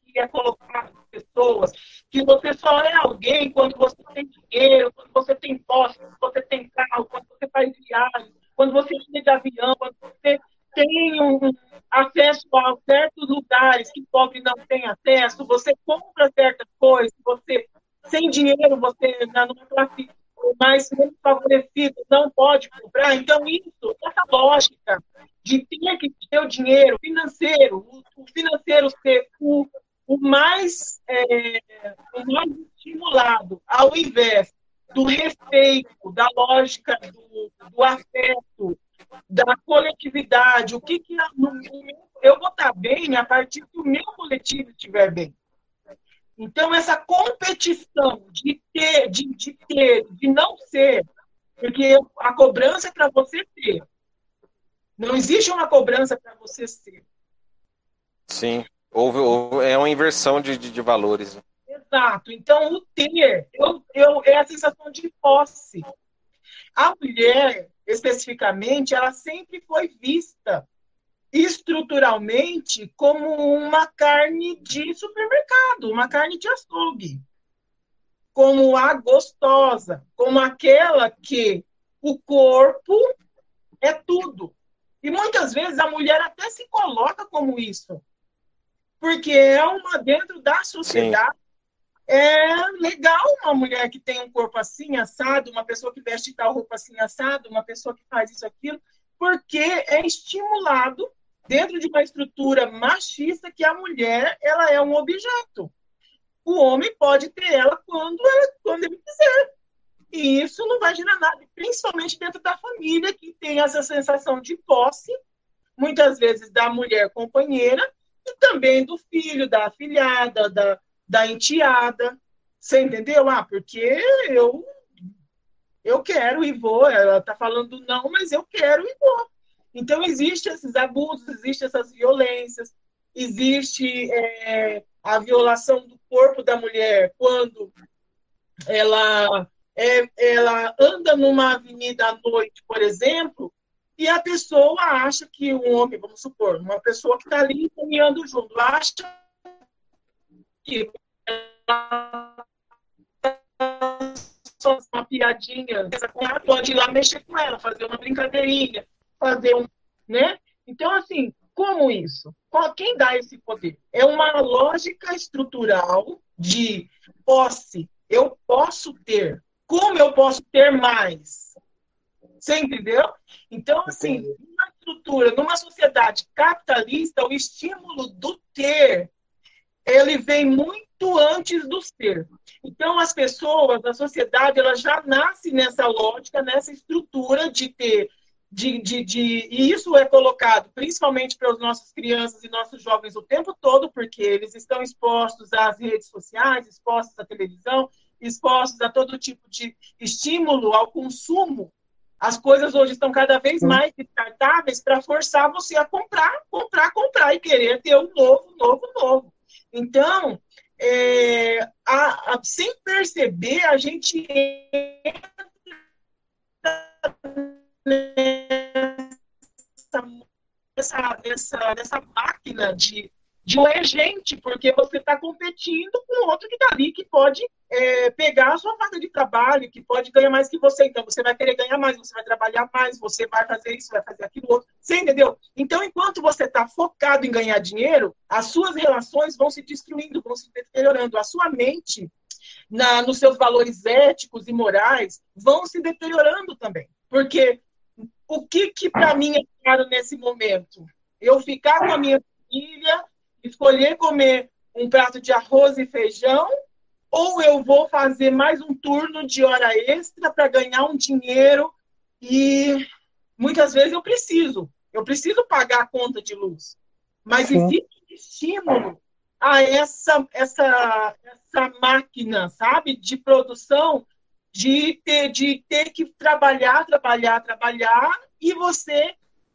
que é colocado as pessoas, que você só é alguém quando você tem dinheiro, quando você tem posse, quando você tem carro, quando você faz viagem, quando você anda de avião, quando você tem um, acesso a certos lugares que pobre não tem acesso, você compra certas coisas, você sem dinheiro, você na numa o mais menos favorecido não pode comprar. Então, isso, é essa lógica de ter é que ter o dinheiro financeiro, o financeiro ser o, o, mais, é, o mais estimulado, ao invés do respeito, da lógica do, do afeto, da coletividade, o que, que é eu vou estar bem a partir que o meu coletivo estiver bem. Então, essa competição de ter, de, de ter, de não ser, porque a cobrança é para você ter. Não existe uma cobrança para você ser. Sim, houve, houve, é uma inversão de, de, de valores. Exato. Então, o ter eu, eu, é a sensação de posse. A mulher, especificamente, ela sempre foi vista estruturalmente como uma carne de supermercado, uma carne de açougue, como a gostosa, como aquela que o corpo é tudo. E muitas vezes a mulher até se coloca como isso, porque é uma dentro da sociedade. Sim. É legal uma mulher que tem um corpo assim, assado, uma pessoa que veste tal roupa assim, assado, uma pessoa que faz isso, aquilo, porque é estimulado dentro de uma estrutura machista que a mulher ela é um objeto. O homem pode ter ela quando, quando ele quiser. E isso não vai gerar nada, principalmente dentro da família, que tem essa sensação de posse, muitas vezes da mulher companheira, e também do filho, da afilhada, da, da enteada. Você entendeu? Ah, porque eu eu quero e vou. Ela está falando não, mas eu quero e vou. Então, existem esses abusos, existem essas violências, existe é, a violação do corpo da mulher quando ela, é, ela anda numa avenida à noite, por exemplo, e a pessoa acha que um homem, vamos supor, uma pessoa que está ali caminhando junto, acha que só uma piadinha, pode ir lá mexer com ela, fazer uma brincadeirinha fazer um, né? Então, assim, como isso? Quem dá esse poder? É uma lógica estrutural de posse. Eu posso ter. Como eu posso ter mais? Você entendeu? Então, assim, numa estrutura, numa sociedade capitalista, o estímulo do ter, ele vem muito antes do ser. Então, as pessoas, a sociedade, ela já nasce nessa lógica, nessa estrutura de ter de, de, de, e isso é colocado principalmente para as nossas crianças e nossos jovens o tempo todo, porque eles estão expostos às redes sociais, expostos à televisão, expostos a todo tipo de estímulo ao consumo. As coisas hoje estão cada vez mais descartáveis para forçar você a comprar, comprar, comprar e querer ter um novo, novo, novo. Então, é, a, a, sem perceber, a gente entra nessa, nessa, nessa máquina de, de agente, porque você está competindo com outro que está ali, que pode é, pegar a sua vaga de trabalho, que pode ganhar mais que você. Então, você vai querer ganhar mais, você vai trabalhar mais, você vai fazer isso, vai fazer aquilo outro. Você entendeu? Então, enquanto você está focado em ganhar dinheiro, as suas relações vão se destruindo, vão se deteriorando. A sua mente, na, nos seus valores éticos e morais, vão se deteriorando também. Porque o que, que para mim é caro nesse momento? Eu ficar com a minha família, escolher comer um prato de arroz e feijão, ou eu vou fazer mais um turno de hora extra para ganhar um dinheiro e muitas vezes eu preciso, eu preciso pagar a conta de luz. Mas Sim. existe um estímulo a essa, essa, essa máquina, sabe, de produção de ter, de ter que trabalhar, trabalhar, trabalhar, e você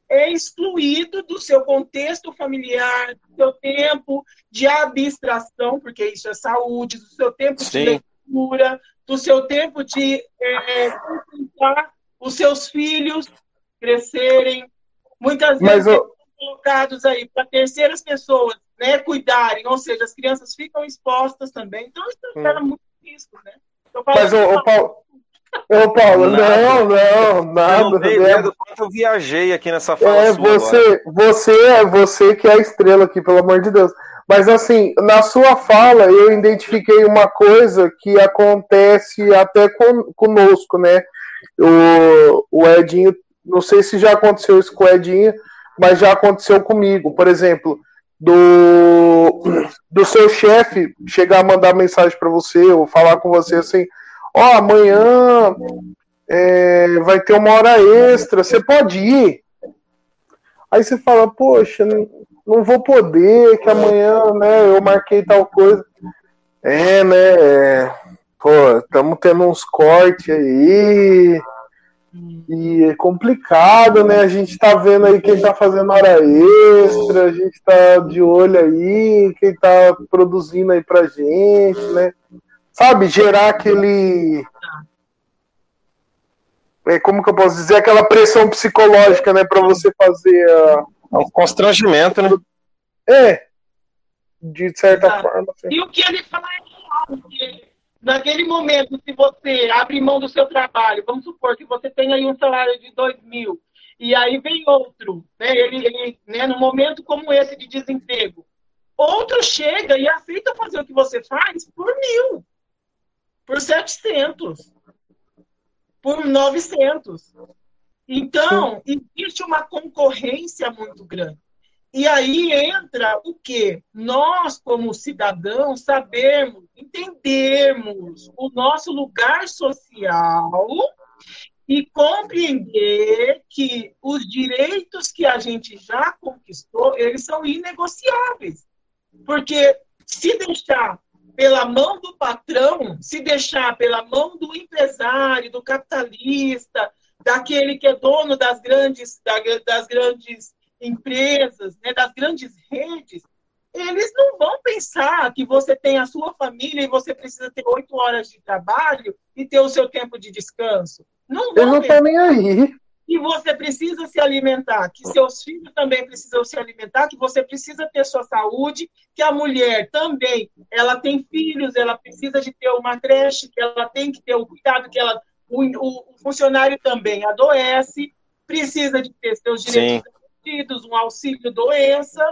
é excluído do seu contexto familiar, do seu tempo de abstração, porque isso é saúde, do seu tempo Sim. de leitura, do seu tempo de é, os seus filhos crescerem. Muitas vezes eu... colocados aí para terceiras pessoas né, cuidarem, ou seja, as crianças ficam expostas também. Então, isso gera hum. muito risco, né? Mas, ô, ô, Paulo, ô, Paulo não, não, nada. Eu, não né? eu viajei aqui nessa fala é, você, você é você que é a estrela aqui, pelo amor de Deus. Mas assim, na sua fala eu identifiquei uma coisa que acontece até com, conosco, né? O, o Edinho, não sei se já aconteceu isso com o Edinho, mas já aconteceu comigo. Por exemplo, do, do seu chefe chegar a mandar mensagem para você ou falar com você assim: Ó, oh, amanhã é, vai ter uma hora extra, você pode ir? Aí você fala, poxa, não vou poder, que amanhã, né, eu marquei tal coisa. É, né? É, pô, estamos tendo uns cortes aí. E é complicado, né? A gente tá vendo aí quem tá fazendo hora extra, a gente tá de olho aí, quem tá produzindo aí pra gente, né? Sabe, gerar aquele. É, como que eu posso dizer? Aquela pressão psicológica, né? Pra você fazer a. É um constrangimento, né? É. De certa Exato. forma. Assim. E o que ele fala é real, porque naquele momento, se você abre mão do seu trabalho, vamos supor que você tem aí um salário de dois mil, e aí vem outro, né, ele, ele né, num momento como esse de desemprego, outro chega e aceita fazer o que você faz por mil, por 700, por 900. Então, existe uma concorrência muito grande. E aí entra o que? Nós, como cidadãos, sabemos, entendermos o nosso lugar social e compreender que os direitos que a gente já conquistou, eles são inegociáveis. Porque se deixar pela mão do patrão, se deixar pela mão do empresário, do capitalista, daquele que é dono das grandes, das grandes empresas, né, das grandes redes, eles não vão pensar que você tem a sua família e você precisa ter oito horas de trabalho e ter o seu tempo de descanso. Não vão Eu não estou nem aí. Que você precisa se alimentar, que seus filhos também precisam se alimentar, que você precisa ter sua saúde, que a mulher também, ela tem filhos, ela precisa de ter uma creche, que ela tem que ter o cuidado, que ela, o, o funcionário também adoece, precisa de ter seus direitos Um auxílio doença.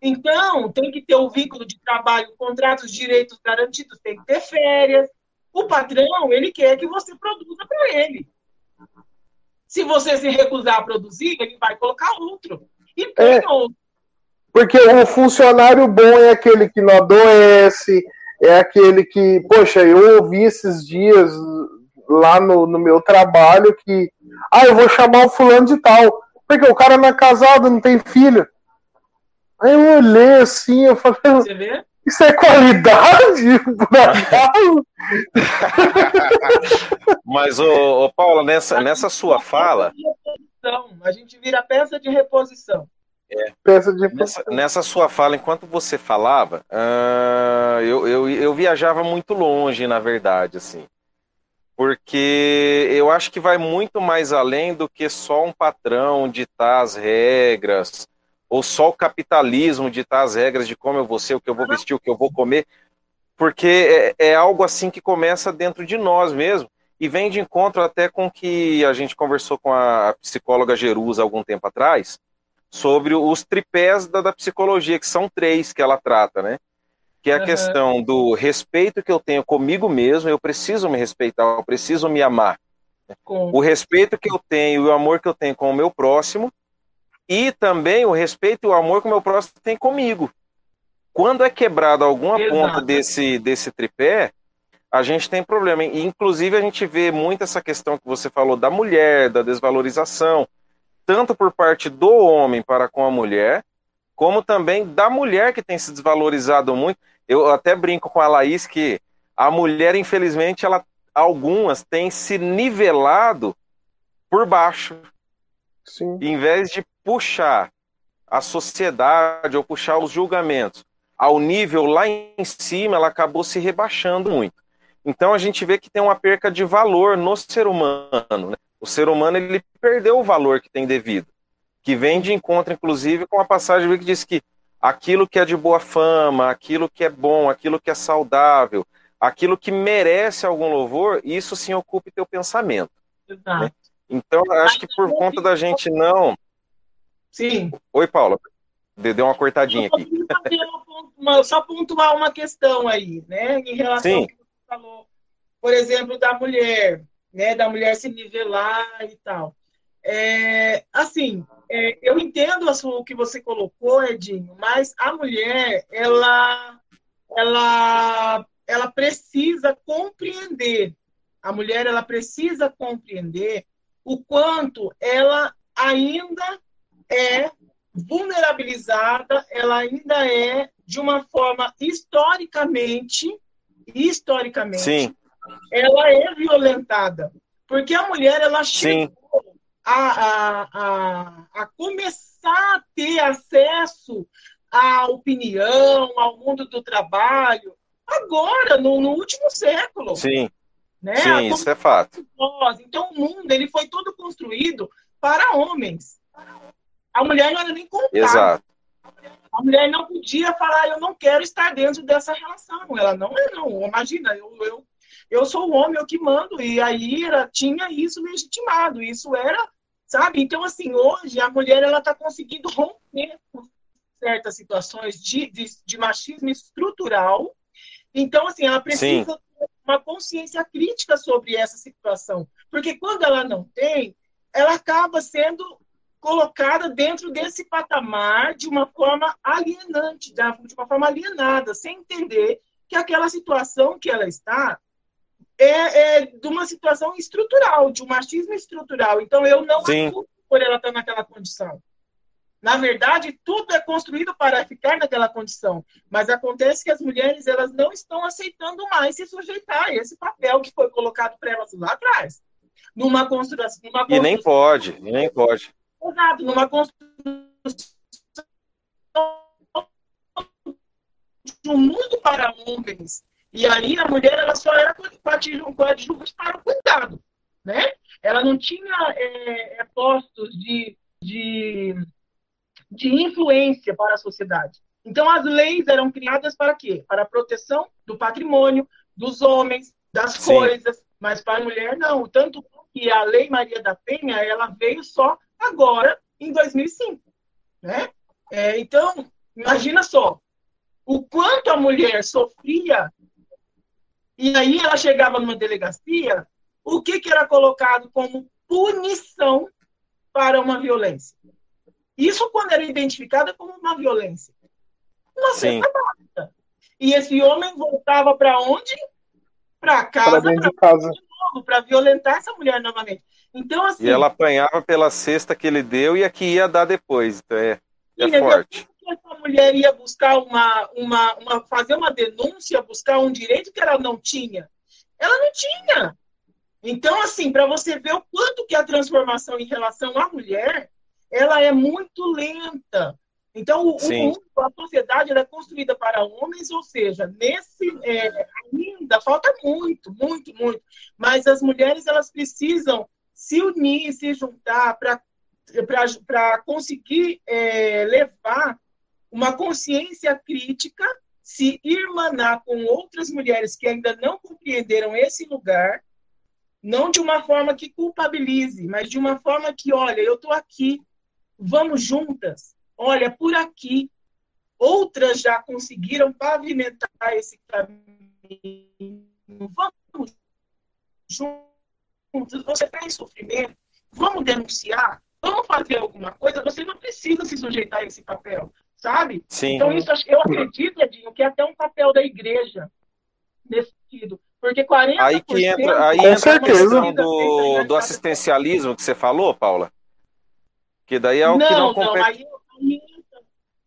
Então, tem que ter o vínculo de trabalho, contratos, direitos garantidos, tem que ter férias. O patrão, ele quer que você produza para ele. Se você se recusar a produzir, ele vai colocar outro. E tem é, outro. Porque o funcionário bom é aquele que não adoece, é aquele que, poxa, eu ouvi esses dias lá no, no meu trabalho que, ah, eu vou chamar o fulano de tal. Porque o cara não é casado, não tem filho. Aí eu olhei assim, eu falei. Você vê? Isso é qualidade, Mas, ô, ô Paula, nessa, nessa sua fala. A gente vira peça de reposição. É. Peça de reposição. Nessa, nessa, sua fala, enquanto você falava, uh, eu, eu, eu viajava muito longe, na verdade, assim porque eu acho que vai muito mais além do que só um patrão ditar as regras, ou só o capitalismo ditar as regras de como eu vou ser, o que eu vou vestir, o que eu vou comer, porque é, é algo assim que começa dentro de nós mesmo, e vem de encontro até com que a gente conversou com a psicóloga Jerusa algum tempo atrás, sobre os tripés da, da psicologia, que são três que ela trata, né? Que é a uhum. questão do respeito que eu tenho comigo mesmo, eu preciso me respeitar, eu preciso me amar. Com... O respeito que eu tenho e o amor que eu tenho com o meu próximo, e também o respeito e o amor que o meu próximo tem comigo. Quando é quebrado alguma Exato. ponta desse, desse tripé, a gente tem problema. E, inclusive, a gente vê muito essa questão que você falou da mulher, da desvalorização, tanto por parte do homem para com a mulher, como também da mulher que tem se desvalorizado muito. Eu até brinco com a Laís que a mulher, infelizmente, ela, algumas têm se nivelado por baixo. Sim. Em vez de puxar a sociedade ou puxar os julgamentos ao nível lá em cima, ela acabou se rebaixando muito. Então a gente vê que tem uma perca de valor no ser humano. Né? O ser humano ele perdeu o valor que tem devido que vem de encontro, inclusive, com a passagem que diz que aquilo que é de boa fama, aquilo que é bom, aquilo que é saudável, aquilo que merece algum louvor, isso sim ocupe teu pensamento. Né? Então, acho que por conta da gente não. Sim. Oi, Paula. Deu uma cortadinha aqui. só pontuar uma questão aí, né? Em relação sim. ao que você falou, por exemplo, da mulher, né? Da mulher se nivelar e tal. É, assim, é, eu entendo o que você colocou, Edinho, mas a mulher, ela, ela, ela precisa compreender. A mulher, ela precisa compreender o quanto ela ainda é vulnerabilizada, ela ainda é de uma forma historicamente, historicamente, Sim. ela é violentada. Porque a mulher, ela chegou a, a, a, a começar a ter acesso à opinião, ao mundo do trabalho, agora, no, no último século. Sim. Né? Sim, isso é fato. Então, o mundo ele foi todo construído para homens. A mulher não era nem contada. Exato. A mulher não podia falar, eu não quero estar dentro dessa relação. Ela não é, não. Imagina, eu, eu, eu sou o homem, eu que mando. E aí ira tinha isso legitimado. Isso era, sabe? Então, assim, hoje a mulher ela está conseguindo romper com certas situações de, de, de, machismo estrutural. Então, assim, ela precisa Sim. ter uma consciência crítica sobre essa situação. Porque quando ela não tem, ela acaba sendo colocada dentro desse patamar de uma forma alienante, de uma forma alienada, sem entender que aquela situação que ela está é, é de uma situação estrutural, de um machismo estrutural. Então, eu não acuso por ela estar naquela condição. Na verdade, tudo é construído para ficar naquela condição, mas acontece que as mulheres elas não estão aceitando mais se sujeitar a esse papel que foi colocado para elas lá atrás. Numa construção, numa construção, e nem pode, e nem pode. Exato, numa construção de um mundo para homens. E aí a mulher ela só era coadjuvante para o cuidado. Né? Ela não tinha é, é, postos de, de, de influência para a sociedade. Então as leis eram criadas para quê? Para a proteção do patrimônio, dos homens, das Sim. coisas, mas para a mulher não. Tanto que a Lei Maria da Penha ela veio só agora, em 2005. Né? É, então, imagina só, o quanto a mulher sofria, e aí ela chegava numa delegacia, o que, que era colocado como punição para uma violência? Isso quando era identificada como uma violência. Uma cesta básica. E esse homem voltava para onde? Para casa, para violentar essa mulher novamente. Então, assim. E ela apanhava pela cesta que ele deu e a que ia dar depois. Então é, é sim, forte. Que essa mulher ia buscar uma, uma, uma. fazer uma denúncia, buscar um direito que ela não tinha. Ela não tinha. Então, assim, para você ver o quanto que a transformação em relação à mulher, ela é muito lenta. Então, o, mundo, a sociedade é construída para homens, ou seja, nesse é, ainda falta muito, muito, muito. Mas as mulheres elas precisam se unir, se juntar para conseguir é, levar uma consciência crítica, se irmanar com outras mulheres que ainda não compreenderam esse lugar, não de uma forma que culpabilize, mas de uma forma que, olha, eu estou aqui, vamos juntas, olha, por aqui. Outras já conseguiram pavimentar esse caminho. Vamos juntas. Você está em sofrimento, vamos denunciar, vamos fazer alguma coisa, você não precisa se sujeitar a esse papel, sabe? Sim. Então, isso eu acredito, Edinho, que é até um papel da igreja nesse sentido. Porque 40%. Aí que entra, aí entra a questão do, do assistencialismo que você falou, Paula. Que daí é o não, que não compete. Não, aí, aí,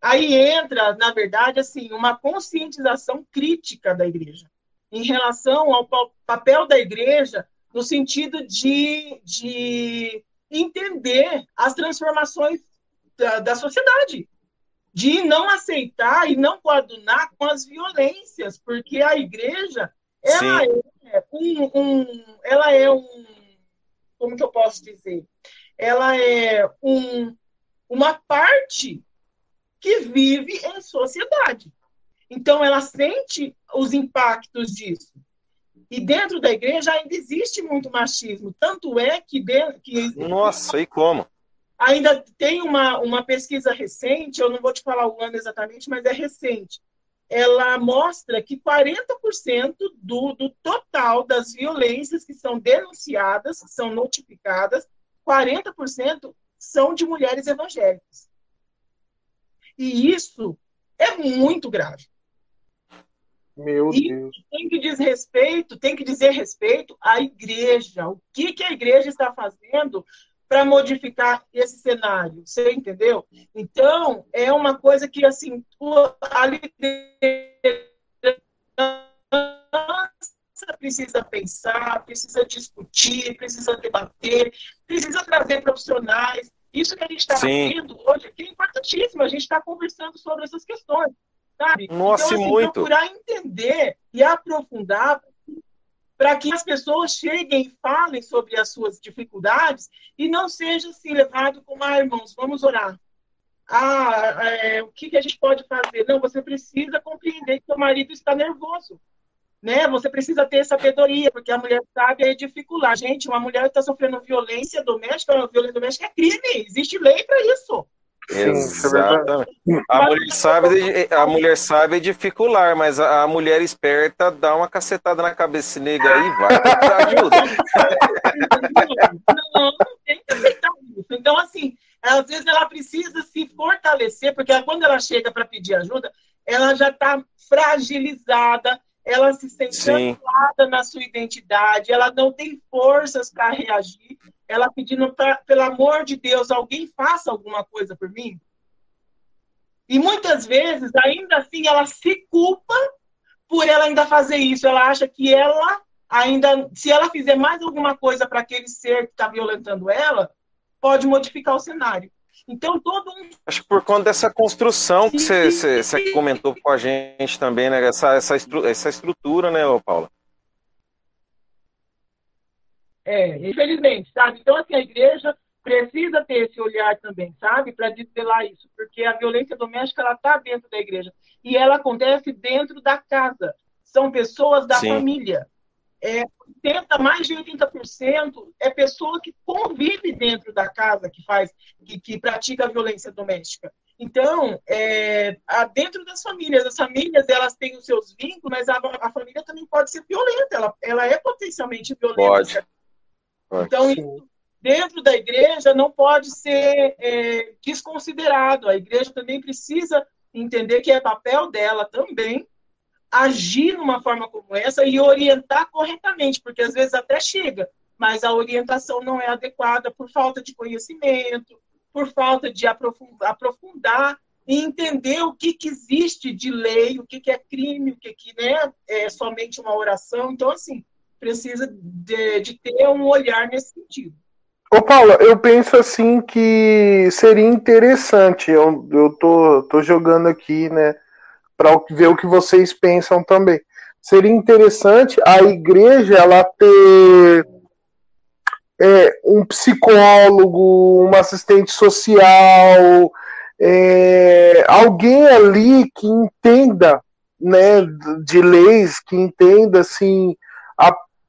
aí entra, na verdade, assim, uma conscientização crítica da igreja em relação ao papel da igreja no sentido de, de entender as transformações da, da sociedade, de não aceitar e não coadunar com as violências, porque a igreja ela é um, um, ela é um, como que eu posso dizer? Ela é um, uma parte que vive em sociedade. Então, ela sente os impactos disso. E dentro da igreja ainda existe muito machismo. Tanto é que. Dentro, que Nossa, e como? Ainda tem uma, uma pesquisa recente, eu não vou te falar o ano exatamente, mas é recente. Ela mostra que 40% do, do total das violências que são denunciadas, são notificadas, 40% são de mulheres evangélicas. E isso é muito grave. Meu e Deus. Tem que dizer respeito, tem que dizer respeito à igreja. O que, que a igreja está fazendo para modificar esse cenário, você entendeu? Então, é uma coisa que, assim, a liderança precisa pensar, precisa discutir, precisa debater, precisa trazer profissionais. Isso que a gente está fazendo hoje aqui é importantíssimo, a gente está conversando sobre essas questões, sabe? Nossa, então, assim, muito. procurar entender e aprofundar para que as pessoas cheguem e falem sobre as suas dificuldades e não seja assim levado como, ah, irmãos, vamos orar. Ah, é, o que, que a gente pode fazer? Não, você precisa compreender que seu marido está nervoso. Né? Você precisa ter sabedoria, porque a mulher sabe é dificuldade. Gente, uma mulher está sofrendo violência doméstica, violência doméstica é crime, existe lei para isso. Exatamente. A mulher, sabe, a mulher sabe dificular, mas a, a, mulher esperta dá uma cacetada na cabeça nega aí e vai ajuda. Não, não tem que aceitar isso. Então, assim, às vezes ela precisa se fortalecer, porque quando ela chega para pedir ajuda, ela já está fragilizada, ela se sente anulada na sua identidade, ela não tem forças para reagir, ela pedindo pra, pelo amor de Deus, alguém faça alguma coisa por mim. E muitas vezes, ainda assim, ela se culpa por ela ainda fazer isso. Ela acha que ela ainda, se ela fizer mais alguma coisa para aquele ser que está violentando ela, pode modificar o cenário. Então, todo um. Acho que por conta dessa construção que você comentou com a gente também, né? Essa, essa, estru, essa estrutura, né, Paula? É, infelizmente, sabe? Então, assim, a igreja precisa ter esse olhar também, sabe? Para desvelar isso, porque a violência doméstica, ela está dentro da igreja. E ela acontece dentro da casa. São pessoas da Sim. família é, 80, mais de 80% é pessoa que convive dentro da casa, que faz, que, que pratica violência doméstica. Então, é, dentro das famílias, as famílias elas têm os seus vínculos, mas a, a família também pode ser violenta, ela, ela é potencialmente violenta. Pode. pode. Então, isso, dentro da igreja não pode ser é, desconsiderado. A igreja também precisa entender que é papel dela também agir numa forma como essa e orientar corretamente, porque às vezes até chega, mas a orientação não é adequada por falta de conhecimento, por falta de aprofundar, aprofundar e entender o que, que existe de lei, o que, que é crime, o que, que né, é somente uma oração. Então, assim, precisa de, de ter um olhar nesse sentido. Ô Paula, eu penso assim que seria interessante, eu, eu tô, tô jogando aqui, né, para ver o que vocês pensam também. Seria interessante a igreja ela ter é, um psicólogo, um assistente social, é, alguém ali que entenda né, de leis, que entenda assim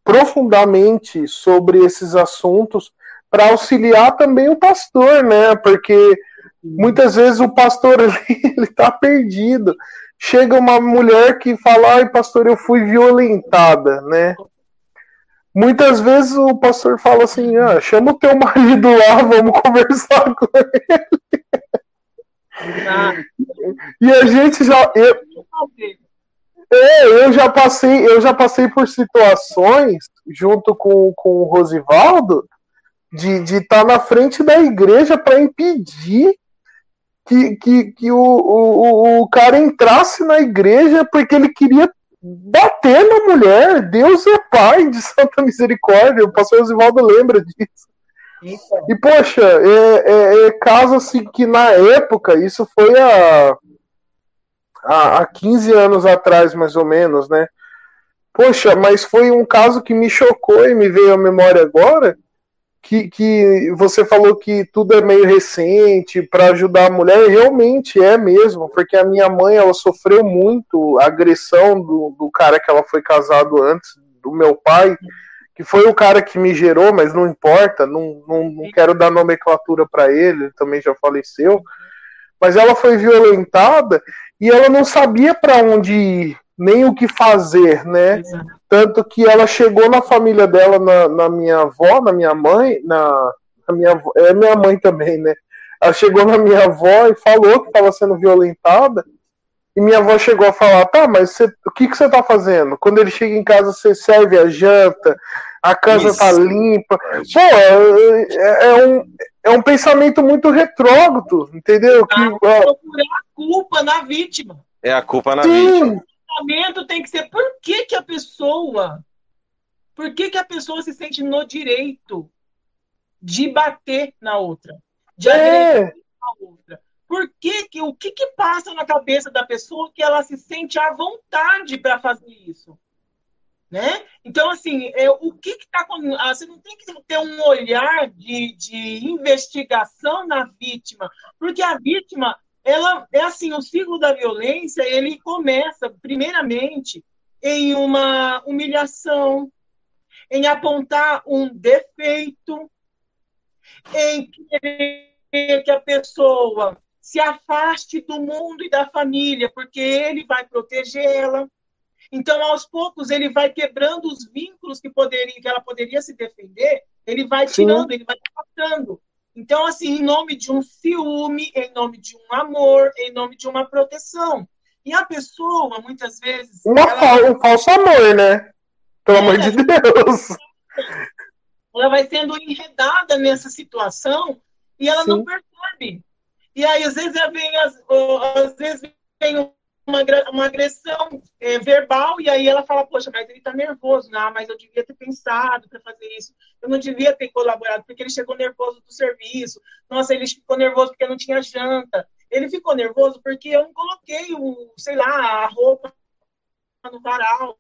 profundamente sobre esses assuntos para auxiliar também o pastor, né? Porque muitas vezes o pastor ele está perdido chega uma mulher que fala, ai pastor, eu fui violentada, né? Muitas vezes o pastor fala assim, ah, chama o teu marido lá, vamos conversar com ele. Ah. E a gente já. Eu, é, eu já passei, eu já passei por situações junto com, com o Rosivaldo de estar tá na frente da igreja para impedir que, que, que o, o, o cara entrasse na igreja porque ele queria bater na mulher. Deus é pai de Santa Misericórdia. O pastor Oswaldo lembra disso. E, poxa, é, é, é, caso assim que na época, isso foi há, há, há 15 anos atrás, mais ou menos, né? Poxa, mas foi um caso que me chocou e me veio à memória agora, que, que você falou que tudo é meio recente para ajudar a mulher, realmente é mesmo, porque a minha mãe ela sofreu muito a agressão do, do cara que ela foi casado antes, do meu pai, que foi o cara que me gerou, mas não importa, não, não, não quero dar nomenclatura para ele, ele também já faleceu. Mas ela foi violentada e ela não sabia para onde ir nem o que fazer, né? Exato. Tanto que ela chegou na família dela, na, na minha avó, na minha mãe, na, na minha avó, é minha mãe também, né? Ela chegou na minha avó e falou que estava sendo violentada. E minha avó chegou a falar: tá, mas você, o que, que você tá fazendo? Quando ele chega em casa, você serve a janta, a casa Isso. tá limpa. Pô, é, é, é, um, é um pensamento muito retrógrado, entendeu? Que, ah, procurar a culpa na vítima. É a culpa na Sim. vítima. O pensamento tem que ser por que, que a pessoa. Por que, que a pessoa se sente no direito de bater na outra? De é. agredir a outra? Por que, que o que, que passa na cabeça da pessoa que ela se sente à vontade para fazer isso? Né? Então, assim, é, o que está ah, Você não tem que ter um olhar de, de investigação na vítima, porque a vítima, ela é assim, o ciclo da violência, ele começa, primeiramente, em uma humilhação, em apontar um defeito, em querer que a pessoa se afaste do mundo e da família, porque ele vai protegê-la. Então, aos poucos, ele vai quebrando os vínculos que, poderia, que ela poderia se defender, ele vai tirando, Sim. ele vai afastando. Então, assim, em nome de um ciúme, em nome de um amor, em nome de uma proteção. E a pessoa, muitas vezes. Uma ela... Um falso amor, né? Pelo é, amor de Deus. Ela vai sendo enredada nessa situação e ela Sim. não percebe. E aí, às vezes, vem, às vezes vem uma, uma agressão é, verbal, e aí ela fala, poxa, mas ele está nervoso, não, mas eu devia ter pensado para fazer isso, eu não devia ter colaborado, porque ele chegou nervoso do serviço, nossa, ele ficou nervoso porque não tinha janta, ele ficou nervoso porque eu não coloquei o, sei lá, a roupa no varal,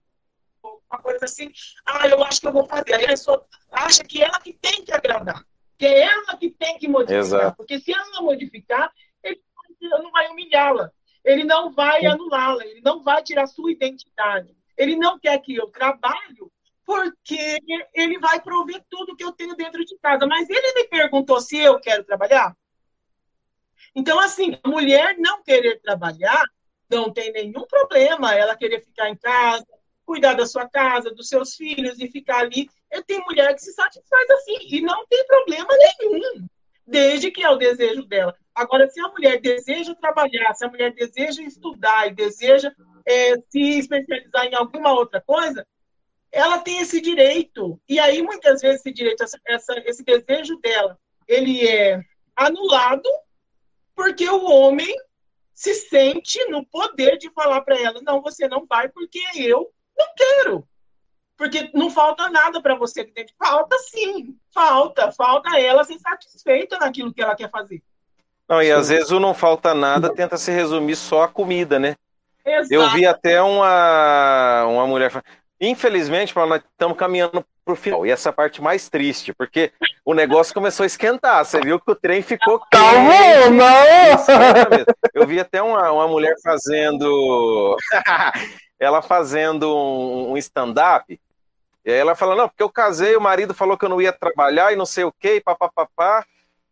uma coisa assim, ah, eu acho que eu vou fazer. Aí a pessoa acha que ela que tem que agradar que é ela que tem que modificar. Exato. Porque se ela não modificar, ele não vai humilhá-la, ele não vai anulá-la, ele não vai tirar sua identidade. Ele não quer que eu trabalhe porque ele vai prover tudo que eu tenho dentro de casa. Mas ele me perguntou se eu quero trabalhar. Então, assim, a mulher não querer trabalhar não tem nenhum problema. Ela querer ficar em casa, cuidar da sua casa, dos seus filhos e ficar ali eu tenho mulher que se satisfaz assim, e não tem problema nenhum, desde que é o desejo dela. Agora, se a mulher deseja trabalhar, se a mulher deseja estudar e deseja é, se especializar em alguma outra coisa, ela tem esse direito. E aí, muitas vezes, esse direito, essa, esse desejo dela, ele é anulado porque o homem se sente no poder de falar para ela: não, você não vai porque eu não quero. Porque não falta nada para você. Falta sim, falta. Falta ela ser satisfeita naquilo que ela quer fazer. Não, e às vezes o não falta nada tenta se resumir só a comida, né? Exato. Eu vi até uma, uma mulher Infelizmente, nós estamos caminhando para o final. E essa parte mais triste, porque o negócio começou a esquentar. Você viu que o trem ficou tá quente. não! Eu vi até uma, uma mulher fazendo. ela fazendo um, um stand-up e aí ela fala, não, porque eu casei, o marido falou que eu não ia trabalhar e não sei o quê, papapá.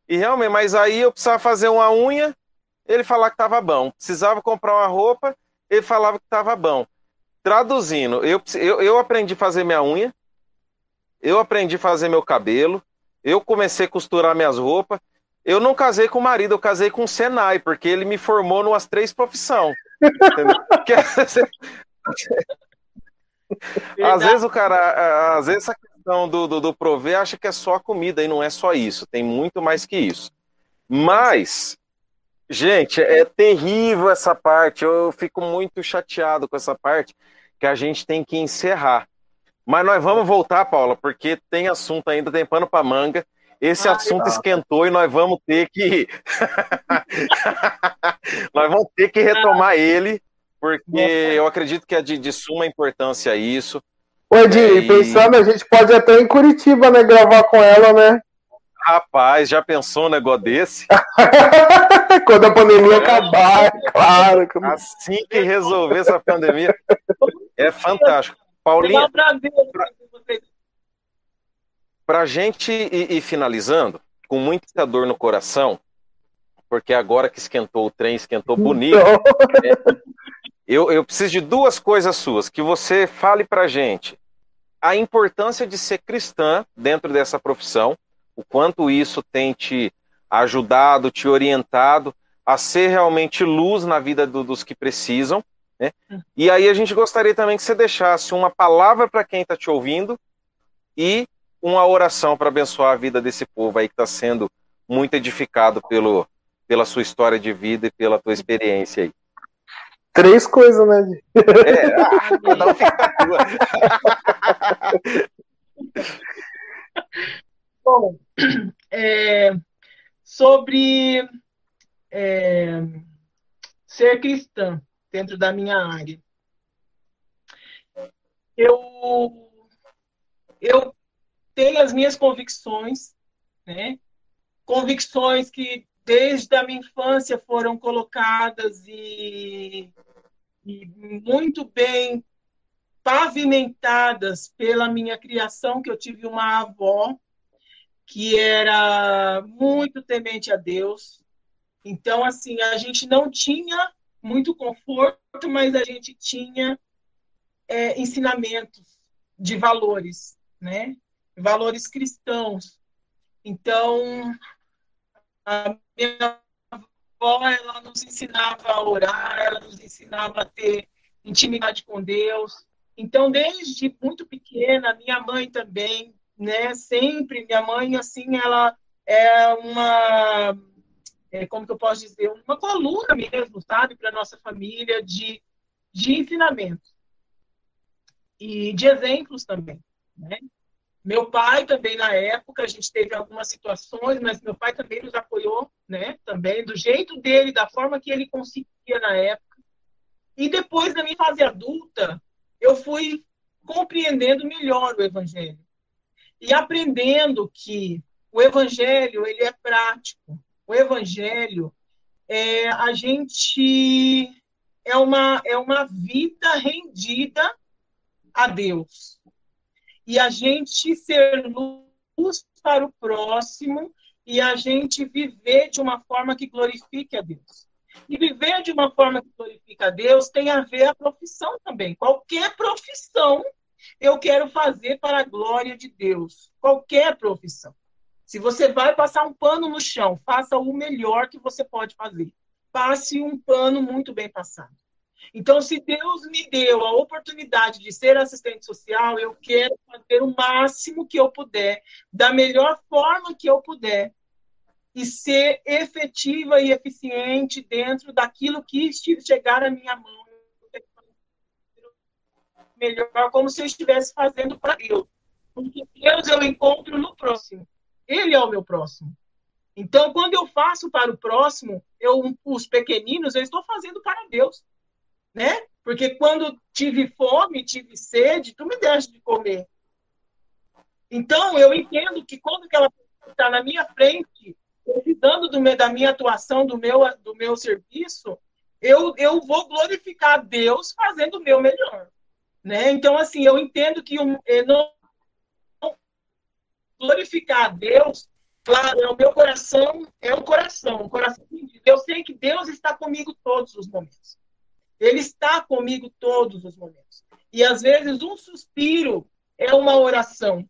E realmente, mas aí eu precisava fazer uma unha, ele falava que estava bom. Precisava comprar uma roupa, ele falava que estava bom. Traduzindo, eu, eu, eu aprendi a fazer minha unha, eu aprendi a fazer meu cabelo, eu comecei a costurar minhas roupas. Eu não casei com o marido, eu casei com o Senai, porque ele me formou numas três profissões. às vezes o cara, às vezes questão do, do, do prover acha que é só a comida e não é só isso, tem muito mais que isso. Mas, gente, é terrível essa parte, eu fico muito chateado com essa parte que a gente tem que encerrar. Mas nós vamos voltar, Paula, porque tem assunto ainda, tem pano para manga. Esse Ai, assunto esquentou e nós vamos ter que. nós vamos ter que retomar ele porque eu acredito que é de, de suma importância isso. Ô, Edi, e... pensando, a gente pode até em Curitiba, né, gravar com ela, né? Rapaz, já pensou um negócio desse? Quando a pandemia acabar, claro. Assim que resolver essa pandemia, é fantástico. Paulinha, para a gente ir, ir finalizando, com muita dor no coração, porque agora que esquentou o trem, esquentou bonito. É, eu, eu preciso de duas coisas suas, que você fale para gente a importância de ser cristã dentro dessa profissão, o quanto isso tem te ajudado, te orientado, a ser realmente luz na vida do, dos que precisam. Né? E aí a gente gostaria também que você deixasse uma palavra para quem está te ouvindo e uma oração para abençoar a vida desse povo aí que está sendo muito edificado pelo, pela sua história de vida e pela tua experiência aí. Três coisas, né? É, ah, cada um fica tua. Bom, é, sobre é, ser cristã dentro da minha área. Eu, eu tenho as minhas convicções, né? Convicções que desde a minha infância foram colocadas e, e muito bem pavimentadas pela minha criação, que eu tive uma avó que era muito temente a Deus. Então, assim, a gente não tinha muito conforto, mas a gente tinha é, ensinamentos de valores, né? Valores cristãos. Então, a minha avó, ela nos ensinava a orar, ela nos ensinava a ter intimidade com Deus. Então, desde muito pequena, minha mãe também, né? Sempre, minha mãe, assim, ela é uma é, como que eu posso dizer, uma coluna mesmo, sabe, para nossa família de, de ensinamentos e de exemplos também, né? Meu pai também na época a gente teve algumas situações, mas meu pai também nos apoiou, né? Também do jeito dele, da forma que ele conseguia na época. E depois da minha fase adulta, eu fui compreendendo melhor o evangelho e aprendendo que o evangelho ele é prático, o evangelho, é, a gente é uma, é uma vida rendida a Deus. E a gente ser luz para o próximo e a gente viver de uma forma que glorifique a Deus. E viver de uma forma que glorifica a Deus tem a ver a profissão também. Qualquer profissão eu quero fazer para a glória de Deus. Qualquer profissão. Se você vai passar um pano no chão, faça o melhor que você pode fazer. Passe um pano muito bem passado. Então, se Deus me deu a oportunidade de ser assistente social, eu quero fazer o máximo que eu puder, da melhor forma que eu puder, e ser efetiva e eficiente dentro daquilo que chegar à minha mão. Melhor, como se eu estivesse fazendo para Deus. Porque Deus eu encontro no próximo. Ele é o meu próximo. Então, quando eu faço para o próximo, eu, os pequeninos, eu estou fazendo para Deus, né? Porque quando tive fome, tive sede, tu me deste de comer. Então, eu entendo que quando aquela pessoa está na minha frente, precisando do meu, da minha atuação, do meu, do meu serviço, eu, eu vou glorificar Deus fazendo o meu melhor. Né? Então, assim, eu entendo que eh, não, glorificar a Deus, claro, é o meu coração, é o coração, o coração Eu sei que Deus está comigo todos os momentos. Ele está comigo todos os momentos. E às vezes um suspiro é uma oração.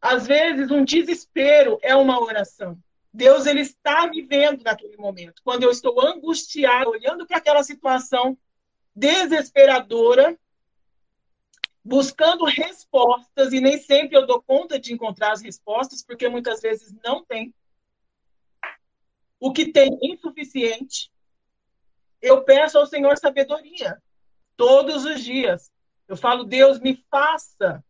Às vezes um desespero é uma oração. Deus ele está me vendo naquele momento. Quando eu estou angustiado, olhando para aquela situação desesperadora, buscando respostas e nem sempre eu dou conta de encontrar as respostas, porque muitas vezes não tem. O que tem é insuficiente. Eu peço ao Senhor sabedoria todos os dias. Eu falo, Deus, me faça,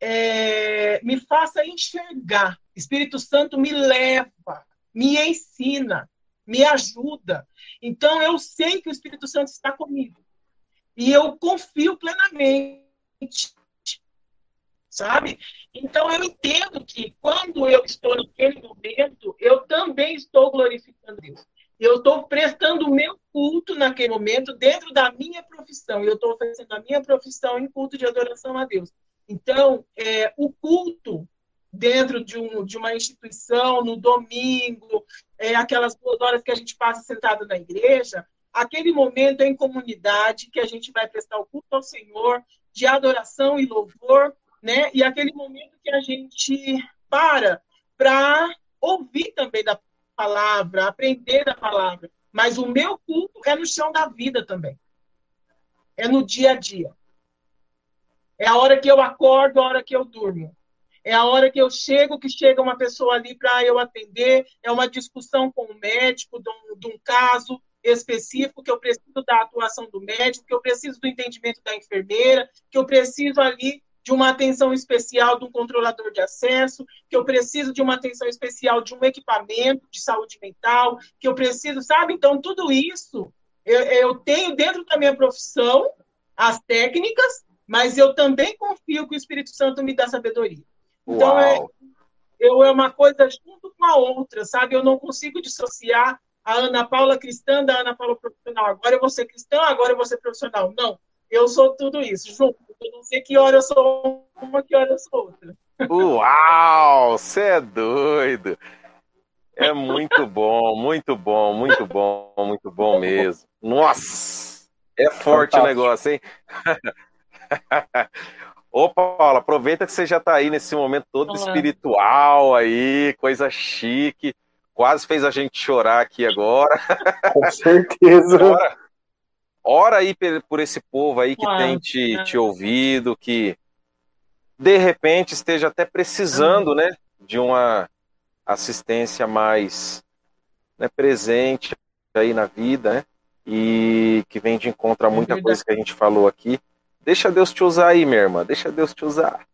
é, me faça enxergar. Espírito Santo me leva, me ensina, me ajuda. Então eu sei que o Espírito Santo está comigo. E eu confio plenamente sabe? Então eu entendo que quando eu estou naquele momento, eu também estou glorificando Deus. Eu estou prestando o meu culto naquele momento dentro da minha profissão. Eu estou oferecendo a minha profissão em culto de adoração a Deus. Então, é, o culto dentro de, um, de uma instituição, no domingo, é, aquelas duas horas que a gente passa sentado na igreja, aquele momento em comunidade que a gente vai prestar o culto ao Senhor, de adoração e louvor, né? E aquele momento que a gente para para ouvir também da palavra, aprender da palavra. Mas o meu culto é no chão da vida também. É no dia a dia. É a hora que eu acordo, a hora que eu durmo. É a hora que eu chego, que chega uma pessoa ali para eu atender. É uma discussão com o médico de um, de um caso específico, que eu preciso da atuação do médico, que eu preciso do entendimento da enfermeira, que eu preciso ali de uma atenção especial de um controlador de acesso, que eu preciso de uma atenção especial de um equipamento de saúde mental, que eu preciso, sabe? Então, tudo isso eu, eu tenho dentro da minha profissão as técnicas, mas eu também confio que o Espírito Santo me dá sabedoria. Então, é, eu, é uma coisa junto com a outra, sabe? Eu não consigo dissociar a Ana Paula cristã da Ana Paula profissional. Agora eu vou ser cristã, agora eu vou ser profissional. Não, eu sou tudo isso, junto. Eu não sei que hora eu sou uma, que hora eu sou outra. Uau, você é doido. É muito bom, muito bom, muito bom, muito bom mesmo. Nossa, é forte Fantástico. o negócio, hein? Ô, Paula, aproveita que você já está aí nesse momento todo espiritual aí, coisa chique. Quase fez a gente chorar aqui agora. Com certeza. Ora, ora aí por esse povo aí que tem te, te ouvido, que de repente esteja até precisando, né, de uma assistência mais né, presente aí na vida, né? E que vem de encontro a é muita coisa que a gente falou aqui. Deixa Deus te usar aí, minha irmã. Deixa Deus te usar.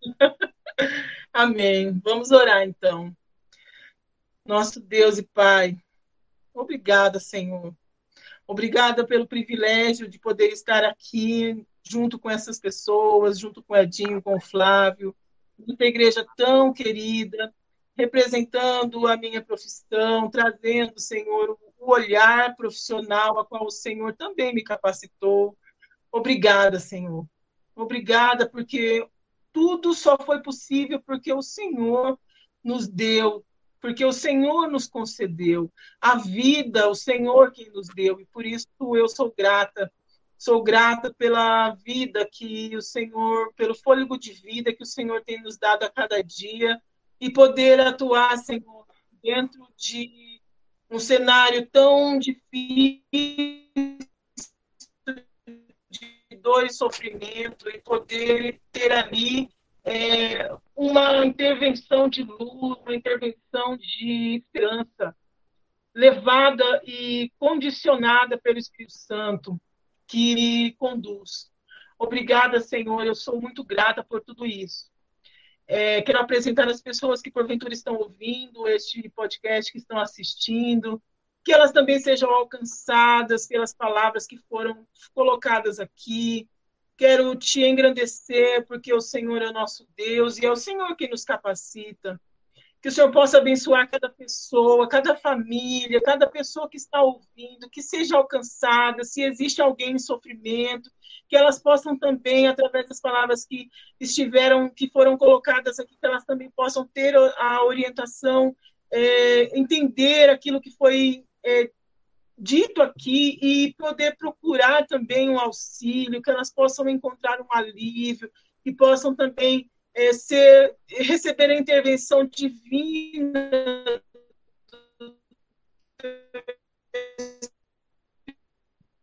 Amém. Vamos orar então. Nosso Deus e Pai, obrigada, Senhor. Obrigada pelo privilégio de poder estar aqui junto com essas pessoas, junto com o Edinho, com o Flávio, muita igreja tão querida, representando a minha profissão, trazendo, Senhor, o olhar profissional a qual o Senhor também me capacitou. Obrigada, Senhor. Obrigada, porque tudo só foi possível porque o Senhor nos deu porque o Senhor nos concedeu a vida, o Senhor quem nos deu, e por isso eu sou grata. Sou grata pela vida que o Senhor, pelo fôlego de vida que o Senhor tem nos dado a cada dia e poder atuar, Senhor, dentro de um cenário tão difícil de dor e sofrimento e poder ter ali é, uma intervenção de luz, uma intervenção de esperança, levada e condicionada pelo Espírito Santo, que me conduz. Obrigada, Senhor, eu sou muito grata por tudo isso. É, quero apresentar as pessoas que porventura estão ouvindo este podcast, que estão assistindo, que elas também sejam alcançadas pelas palavras que foram colocadas aqui, Quero te engrandecer, porque o Senhor é nosso Deus e é o Senhor que nos capacita. Que o Senhor possa abençoar cada pessoa, cada família, cada pessoa que está ouvindo, que seja alcançada, se existe alguém em sofrimento, que elas possam também, através das palavras que estiveram, que foram colocadas aqui, que elas também possam ter a orientação, é, entender aquilo que foi é, dito aqui e poder procurar também um auxílio, que elas possam encontrar um alívio, que possam também é, ser, receber a intervenção divina.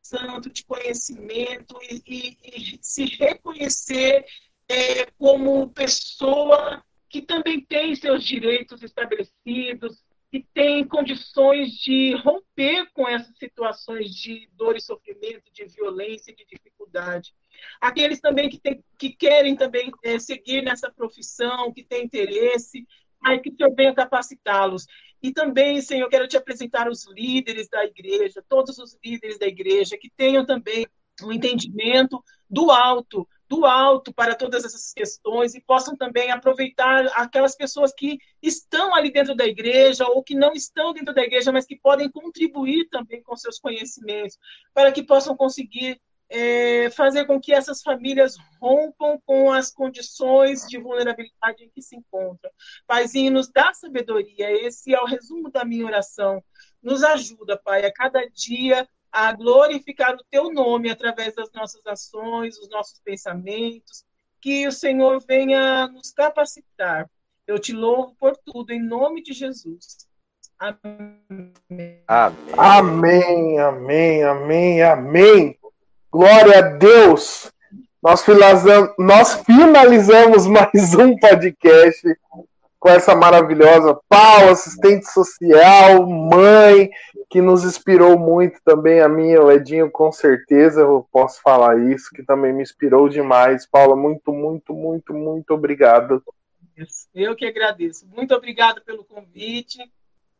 Santo de conhecimento e, e, e se reconhecer é, como pessoa que também tem seus direitos estabelecidos, que tem condições de romper com essas situações de dor e sofrimento, de violência, de dificuldade. Aqueles também que, tem, que querem também é, seguir nessa profissão, que têm interesse, aí que o Senhor venha capacitá-los. E também, Senhor, quero te apresentar os líderes da igreja, todos os líderes da igreja, que tenham também um entendimento do alto, do alto para todas essas questões e possam também aproveitar aquelas pessoas que estão ali dentro da igreja ou que não estão dentro da igreja, mas que podem contribuir também com seus conhecimentos, para que possam conseguir é, fazer com que essas famílias rompam com as condições de vulnerabilidade em que se encontram. Paizinho, nos dá sabedoria, esse é o resumo da minha oração. Nos ajuda, Pai, a cada dia a glorificar o teu nome através das nossas ações, os nossos pensamentos, que o Senhor venha nos capacitar. Eu te louvo por tudo, em nome de Jesus. Amém. Amém. Amém, amém, amém. Glória a Deus. Nós finalizamos, nós finalizamos mais um podcast com essa maravilhosa Pau, assistente social, mãe, que nos inspirou muito também a mim, o Edinho, com certeza eu posso falar isso, que também me inspirou demais. Paula, muito, muito, muito, muito obrigado. Eu que agradeço. Muito obrigada pelo convite.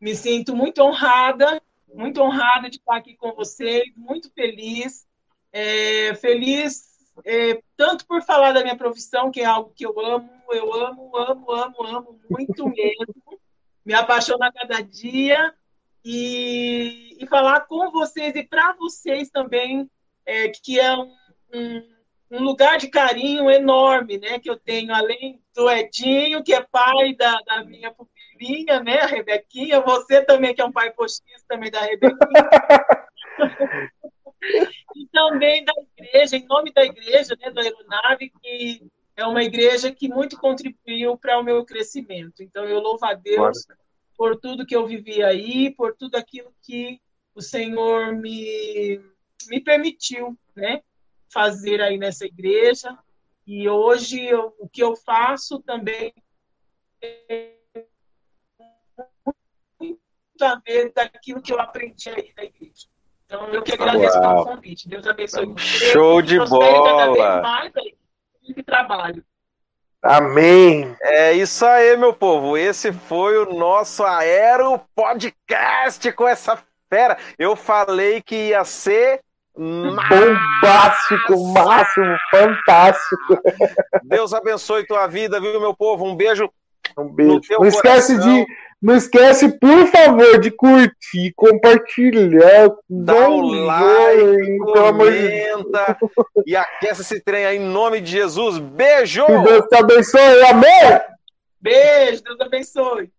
Me sinto muito honrada, muito honrada de estar aqui com vocês, muito feliz. É, feliz é, tanto por falar da minha profissão, que é algo que eu amo, eu amo, amo, amo, amo muito mesmo. Me apaixono a cada dia. E, e falar com vocês e para vocês também, é, que é um, um, um, lugar de carinho enorme, né? Que eu tenho, além do Edinho, que é pai da, da minha filhinha, né, a Rebequinha, você também, que é um pai postiço também da Rebequinha. e também da igreja, em nome da igreja, né, do Aeronave, que é uma igreja que muito contribuiu para o meu crescimento. Então, eu louvo a Deus por tudo que eu vivi aí, por tudo aquilo que o Senhor me, me permitiu né, fazer aí nessa igreja. E hoje eu, o que eu faço também é a ver daquilo que eu aprendi aí na igreja. Então, eu que agradeço Uau. pelo convite. Deus abençoe. Show de bola! Mais aí, trabalho. Amém. É isso aí, meu povo. Esse foi o nosso Aero Podcast com essa fera. Eu falei que ia ser bombástico, máximo, fantástico. Deus abençoe tua vida, viu, meu povo? Um beijo. Um beijo. Não esquece de não esquece, por favor, de curtir, compartilhar, dá o like, comenta e aquece esse trem aí em nome de Jesus. Beijo! Que Deus te abençoe, amém! Beijo, Deus abençoe.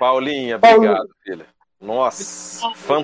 Paulinha, obrigado, filha. Nossa, fantástico.